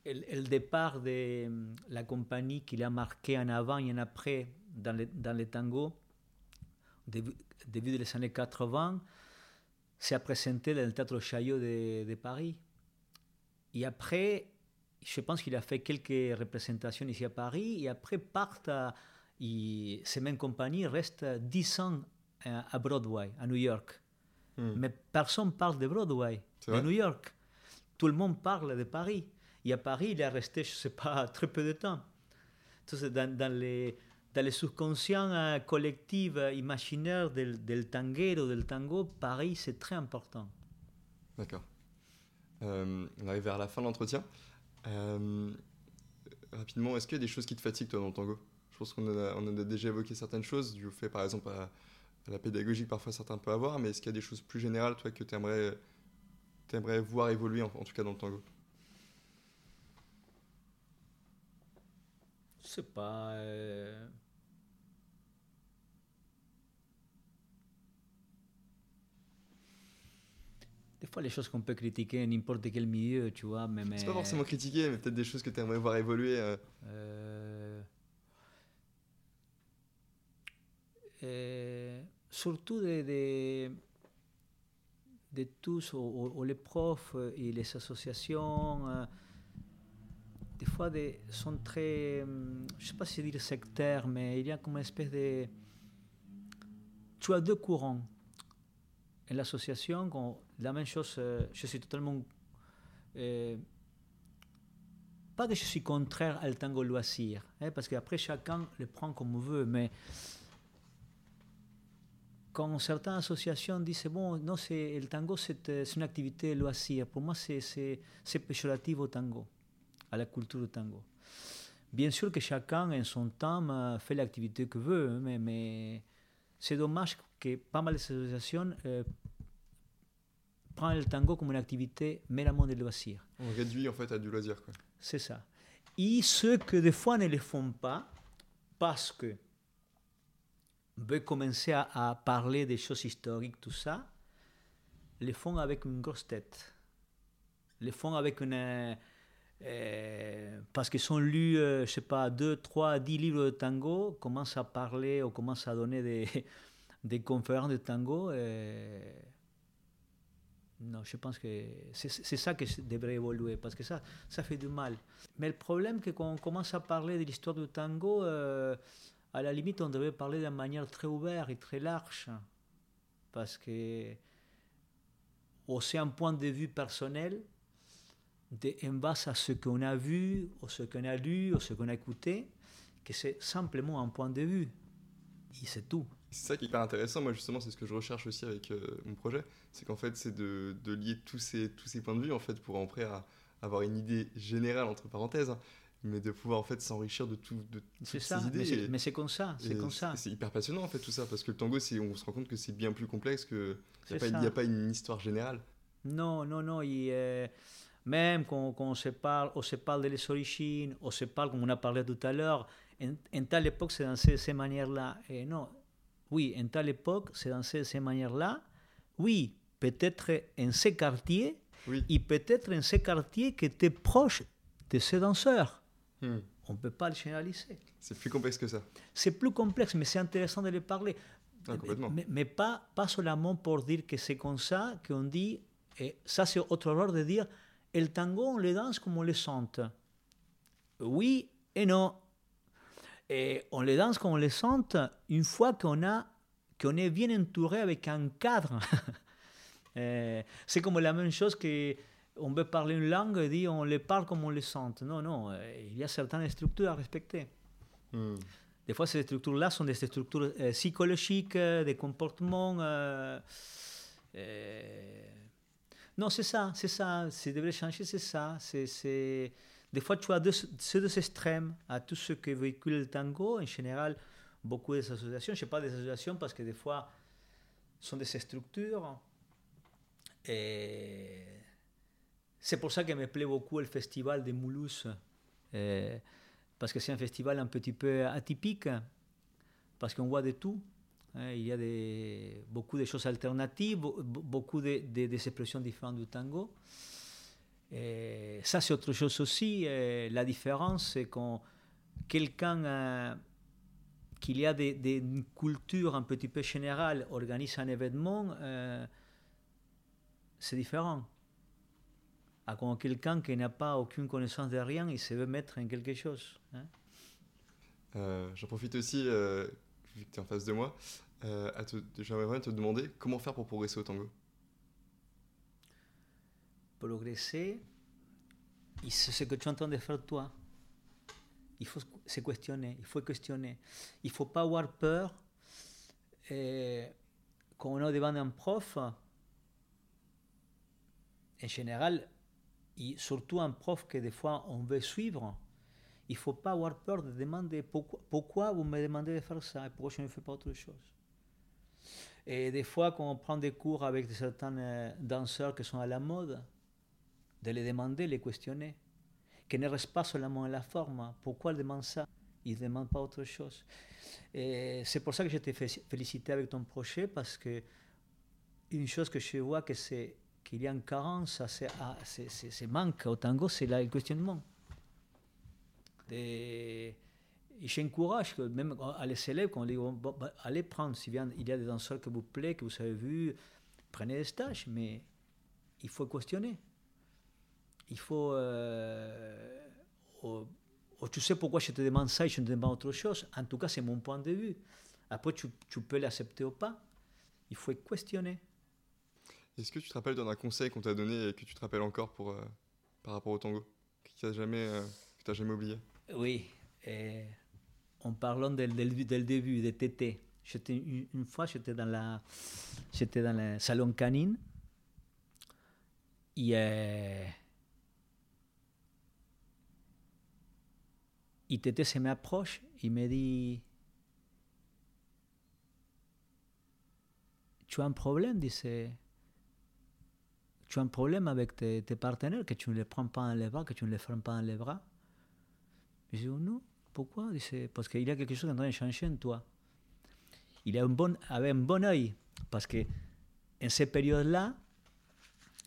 le, départ de mm, la compagnie qui l'a marqué en avant et en après dans le, dans le tango, début, début des années 80, s'est présenté dans le théâtre Chaillot de, de, Paris. Et après, je pense qu'il a fait quelques représentations ici à Paris, et après part à, et ces mêmes compagnies restent 10 ans à Broadway, à New York. Hmm. Mais personne parle de Broadway, à New York. Tout le monde parle de Paris. Et à Paris, il est resté, je ne sais pas, très peu de temps. Dans, dans les, dans les subconscients euh, collectifs euh, imaginaires del, del tanguero, del tango, Paris, c'est très important. D'accord. Euh, on arrive vers la fin de l'entretien. Euh, rapidement, est-ce qu'il y a des choses qui te fatiguent, toi, dans le tango? Je pense qu'on a, a déjà évoqué certaines choses, du fait, par exemple, à, la pédagogie que parfois certains peuvent avoir, mais est-ce qu'il y a des choses plus générales, toi, que tu aimerais, voir évoluer, en, tout cas dans le tango? Sais pas. Euh... Des fois, les choses qu'on peut critiquer, n'importe quel milieu, tu vois. Mais, mais... C'est pas forcément critiquer, mais peut-être des choses que tu aimerais voir évoluer. Euh... Euh... Euh... surtout des. De, de tous, ou, ou, les profs et les associations. Euh, des fois des, sont très, hum, je ne sais pas si dire sectaires, mais il y a comme une espèce de... Tu as deux courants. En l'association, la même chose, je suis totalement... Pas que je suis contraire au tango loisir, hein, parce qu'après chacun le prend comme veut, mais quand certaines associations disent bon, non, le tango c'est une activité loisir, pour moi c'est péjoratif au tango à la culture du tango. Bien sûr que chacun en son temps fait l'activité que veut, hein, mais c'est dommage que pas mal d'associations euh, prennent le tango comme une activité meramente de loisir. On réduit en fait à du loisir. C'est ça. Et ceux que des fois ne le font pas, parce que veut commencer à, à, parler des choses historiques, tout ça, le font avec une grosse tête. Le font avec une. Euh, parce qu'ils ont lu, euh, je sais pas, deux, trois, dix livres de tango, commencent à parler ou commencent à donner des, conférences de tango. Euh, non, je pense que c'est ça que devrait évoluer, parce que ça, ça fait du mal. Mais le problème, c'est qu'on commence à parler de l'histoire du tango, à la limite, on devrait parler d'une manière très ouverte et très large, parce que c'est un point de vue personnel, de, en base à ce qu'on a vu, ou ce qu'on a lu, ou ce qu'on a écouté, que c'est simplement un point de vue. Et c'est tout. C'est ça qui est hyper intéressant. Moi, justement, c'est ce que je recherche aussi avec euh, mon projet. C'est qu'en fait, c'est de, de, lier tous ces, tous ces points de vue, en fait, pour après à avoir une idée générale, entre parenthèses, hein, mais de pouvoir, en fait, s'enrichir de, tout, de toutes ça, ces idées. Mais c'est comme ça, c'est comme ça. C'est hyper passionnant, en fait, tout ça, parce que le tango, on se rend compte que c'est bien plus complexe, qu'il n'y a, a, pas une histoire générale. Non, non, non. Il, euh, même quand, quand, on, se parle, on se parle de les origines, on se parle, comme on a parlé tout à l'heure, en, en telle époque, c'est dans ces, ces manières-là. Et non, oui, en telle époque, c'est dans ces, ces manières-là. Oui, peut-être en ces quartiers, oui. et peut-être en ces quartiers qui étaient proches de ces danseurs. Hmm. On ne peut pas le généraliser. C'est plus complexe que ça. C'est plus complexe, mais c'est intéressant de le parler. Ah, mais, pas, pas seulement pour dire que c'est comme ça qu'on dit, et ça c'est autre erreur de dire, le tango on le danse comme on le sente. Oui et non. Et on les danse comme on les sente une fois qu'on a qu'on est bien entouré avec un cadre. c'est comme la même chose que on veut parler une langue et dit on les parle comme on les sente. Non, non, il y a certaines structures à respecter. Mm. Des fois, ces structures-là sont des structures euh, psychologiques, euh, des comportements. Euh, non, c'est ça, c'est ça. Si devrait changer, c'est ça. C'est des fois, tu as deux, ces deux extrêmes à tout ce que véhicule le tango. En général, beaucoup des associations, je ne sais pas des associations parce que des fois, sont des structures. C'est pour ça que me plaît beaucoup le festival de Moulouse. Et parce que c'est un festival un petit peu atypique, parce qu'on voit de tout. Il y a beaucoup de choses alternatives, beaucoup de, expressions différentes du tango. Et ça, c'est autre chose aussi. Et la différence, c'est quand quelqu'un euh, qu'il y a des, des, une culture un petit peu générale organise un événement, euh, c'est différent. À quand quelqu'un qui n'a pas aucune connaissance de rien, il se veut mettre en quelque chose. Hein? Euh, J'en profite aussi, euh, vu que tu es en face de moi, j'aimerais te demander comment faire pour progresser au tango progresser, c'est ce que tu es en train de faire toi. Il faut se questionner, il faut questionner. Il faut pas avoir peur. Quand on est devant un prof, en général, et surtout un prof que des fois on veut suivre, il faut pas avoir peur de demander pourquoi vous me demandez de faire ça et pourquoi je ne fais pas autre chose. Et des fois, quand on prend des cours avec certains danseurs qui sont à la mode, de les demander, les questionner. Que ne reste pas seulement la forme. Pourquoi ils demandent ça? Ils ne demandent pas autre chose. C'est pour ça que je t'ai félicité avec ton projet, parce que une chose que je vois que c'est qu'il y a une carence, c'est ah, manque au tango, c'est le questionnement. Et j'encourage même à les élèves, quand on dit, bon, bah, allez prendre, s'il y a des danseurs qui vous plaît, que vous avez vu, prenez des stages, mais il faut questionner il faut. Euh, oh, oh, tu sais pourquoi je te demande ça et je te demande autre chose. En tout cas, c'est mon point de vue. Après, tu, tu peux l'accepter ou pas. Il faut questionner. Est-ce que tu te rappelles d'un conseil qu'on t'a donné et que tu te rappelles encore pour, euh, par rapport au tango Que tu n'as jamais, euh, jamais oublié? Oui. Et en parlant dès, le début, des tétés. Une, fois, j'étais dans, dans le salon canine. Et. Euh, Tété se m'approche et me dit Tu as un problème, dice. Tu as un problème avec tes, tes, partenaires, que tu ne les prends pas dans les bras, que tu ne les fermes pas dans les bras. Je dis, oh non, pourquoi Parce qu'il y a quelque chose qui est en train de changer en toi. Il a un bon, avait un bon œil, parce que en ces périodes-là,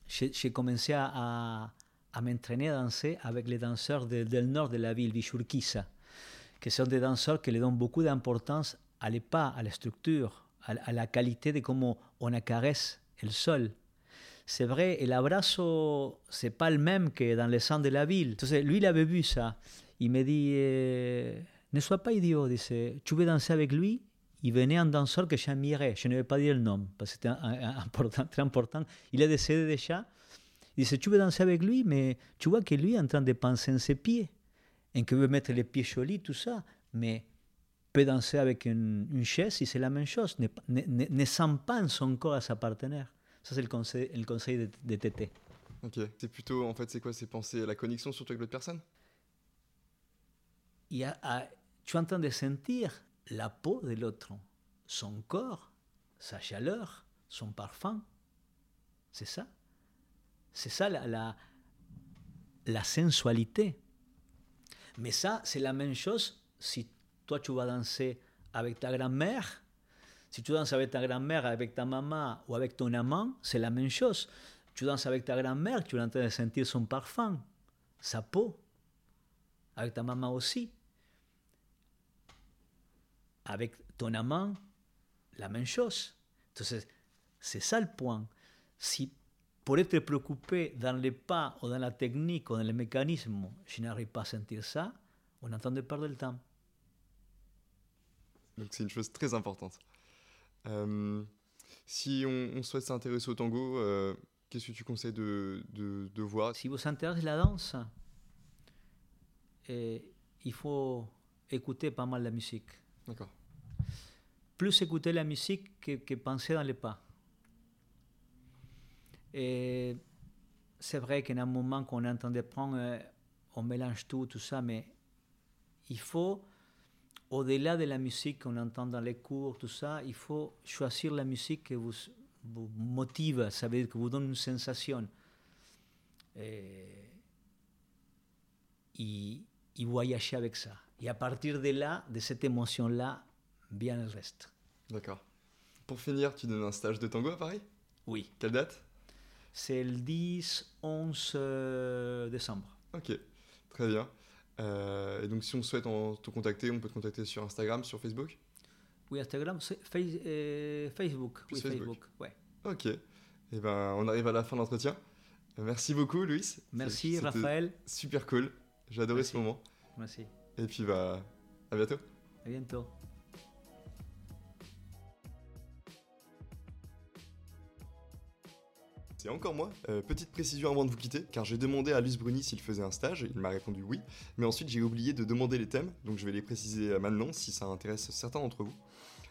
j'ai commencé à, à m'entraîner à danser avec les danseurs de, del nord de la ville, Vichurquiza, que sont des danseurs qui donnent beaucoup d'importance à pas, à la structure, à, la qualité de comment on caresse le sol. C'est vrai, el abrazo, c'est pas le même que dans les centres de la ville. Entonces, lui, il avait vu ça. Il me dit, eh, ne sois pas idiot, dice, tu veux danser avec lui? Il venait un danseur que j'admirais, je ne vais pas dire le nom, parce que c'était important, très important. Il est décédé déjà. Il dit, tu veux danser avec lui, mais tu vois que lui est en train de penser en ses pieds, et qu'il veut mettre les pieds jolis, tout ça, mais peut danser avec une, chaise si c'est la même chose. Ne, ne, ne, pas en son corps à sa partenaire. Ça, c'est le conseil, le conseil de, de TT. Ok. C'est plutôt, en fait, c'est quoi? C'est penser à la connexion surtout avec l'autre personne? Y a, Tu es en train de sentir la peau de l'autre, son corps, sa chaleur, son parfum. C'est ça. C'est ça la, la, la, sensualité. Mais ça, c'est la même chose si toi tu vas danser avec ta grand-mère. Si tu danses avec ta grand-mère, avec ta maman ou avec ton amant, c'est la même chose. Tu danses avec ta grand-mère, tu es en train de sentir son parfum, sa peau. Avec ta maman aussi. Avec ton amant, la même chose. Entonces, c'est ça le point. Si pour être préoccupé dans les pas ou dans la technique ou dans le mécanisme, je n'arrive pas à sentir ça, on est en train de perdre le temps. Donc c'est une chose très importante. Euh, si on, on souhaite s'intéresser au tango, euh, qu'est-ce que tu conseilles de, de, de voir? Si vous intéressez la danse, et il faut écouter pas mal la musique. D'accord. Plus écouter la musique que, que penser dans les pas. Et c'est vrai qu'à un moment qu'on est en train prendre, on mélange tout, tout ça, mais il faut, au-delà de la musique qu'on entend dans les cours, tout ça, il faut choisir la musique qui vous, motive, ça veut dire que vous donne une sensation. Et, y voyager avec ça. Et à partir de là, de cette émotion-là, vient le reste. D'accord. Pour finir, tu donnes un stage de tango à Paris? Oui. Quelle date? C'est le 10-11 euh, décembre. Ok, très bien. Euh, et donc, si on souhaite en, te contacter, on peut te contacter sur Instagram, sur Facebook? Oui, Instagram, face, euh, Facebook. Plus oui, Facebook. Facebook. Ouais. Ok. Et ben, on arrive à la fin de l'entretien. Merci beaucoup, Louis. Merci, Raphaël. Super cool. J'ai adoré Merci. ce moment. Merci. Et puis, bah, à bientôt. À bientôt. C'est encore moi. Euh, petite précision avant de vous quitter, car j'ai demandé à Luce Bruni s'il faisait un stage, il m'a répondu oui, mais ensuite j'ai oublié de demander les thèmes, donc je vais les préciser euh, maintenant si ça intéresse certains d'entre vous.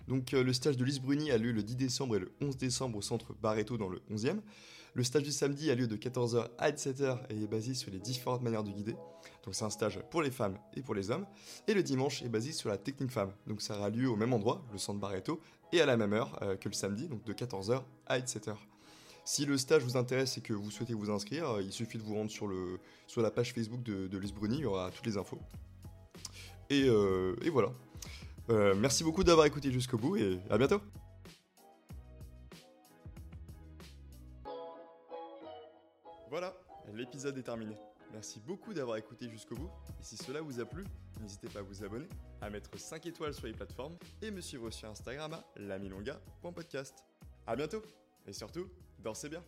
Donc euh, le stage de Luce Bruni a lieu le 10 décembre et le 11 décembre au centre Barreto dans le 11e. Le stage du samedi a lieu de 14h à 17h et est basé sur les différentes manières de guider. Donc c'est un stage pour les femmes et pour les hommes. Et le dimanche est basé sur la technique femme. Donc ça aura lieu au même endroit, le centre Barreto, et à la même heure que le samedi, donc de 14h à 17h. Si le stage vous intéresse et que vous souhaitez vous inscrire, euh, il suffit de vous rendre sur, le, sur la page Facebook de, de Bruni, il y aura toutes les infos. Et, euh, voilà. Euh, merci beaucoup d'avoir écouté jusqu'au bout et à bientôt Voilà, l'épisode est terminé. Merci beaucoup d'avoir écouté jusqu'au bout. Et si cela vous a plu, n'hésitez pas à vous abonner, à mettre 5 étoiles sur les plateformes et me suivre sur Instagram à lamilonga.podcast. A bientôt et surtout, dansez bien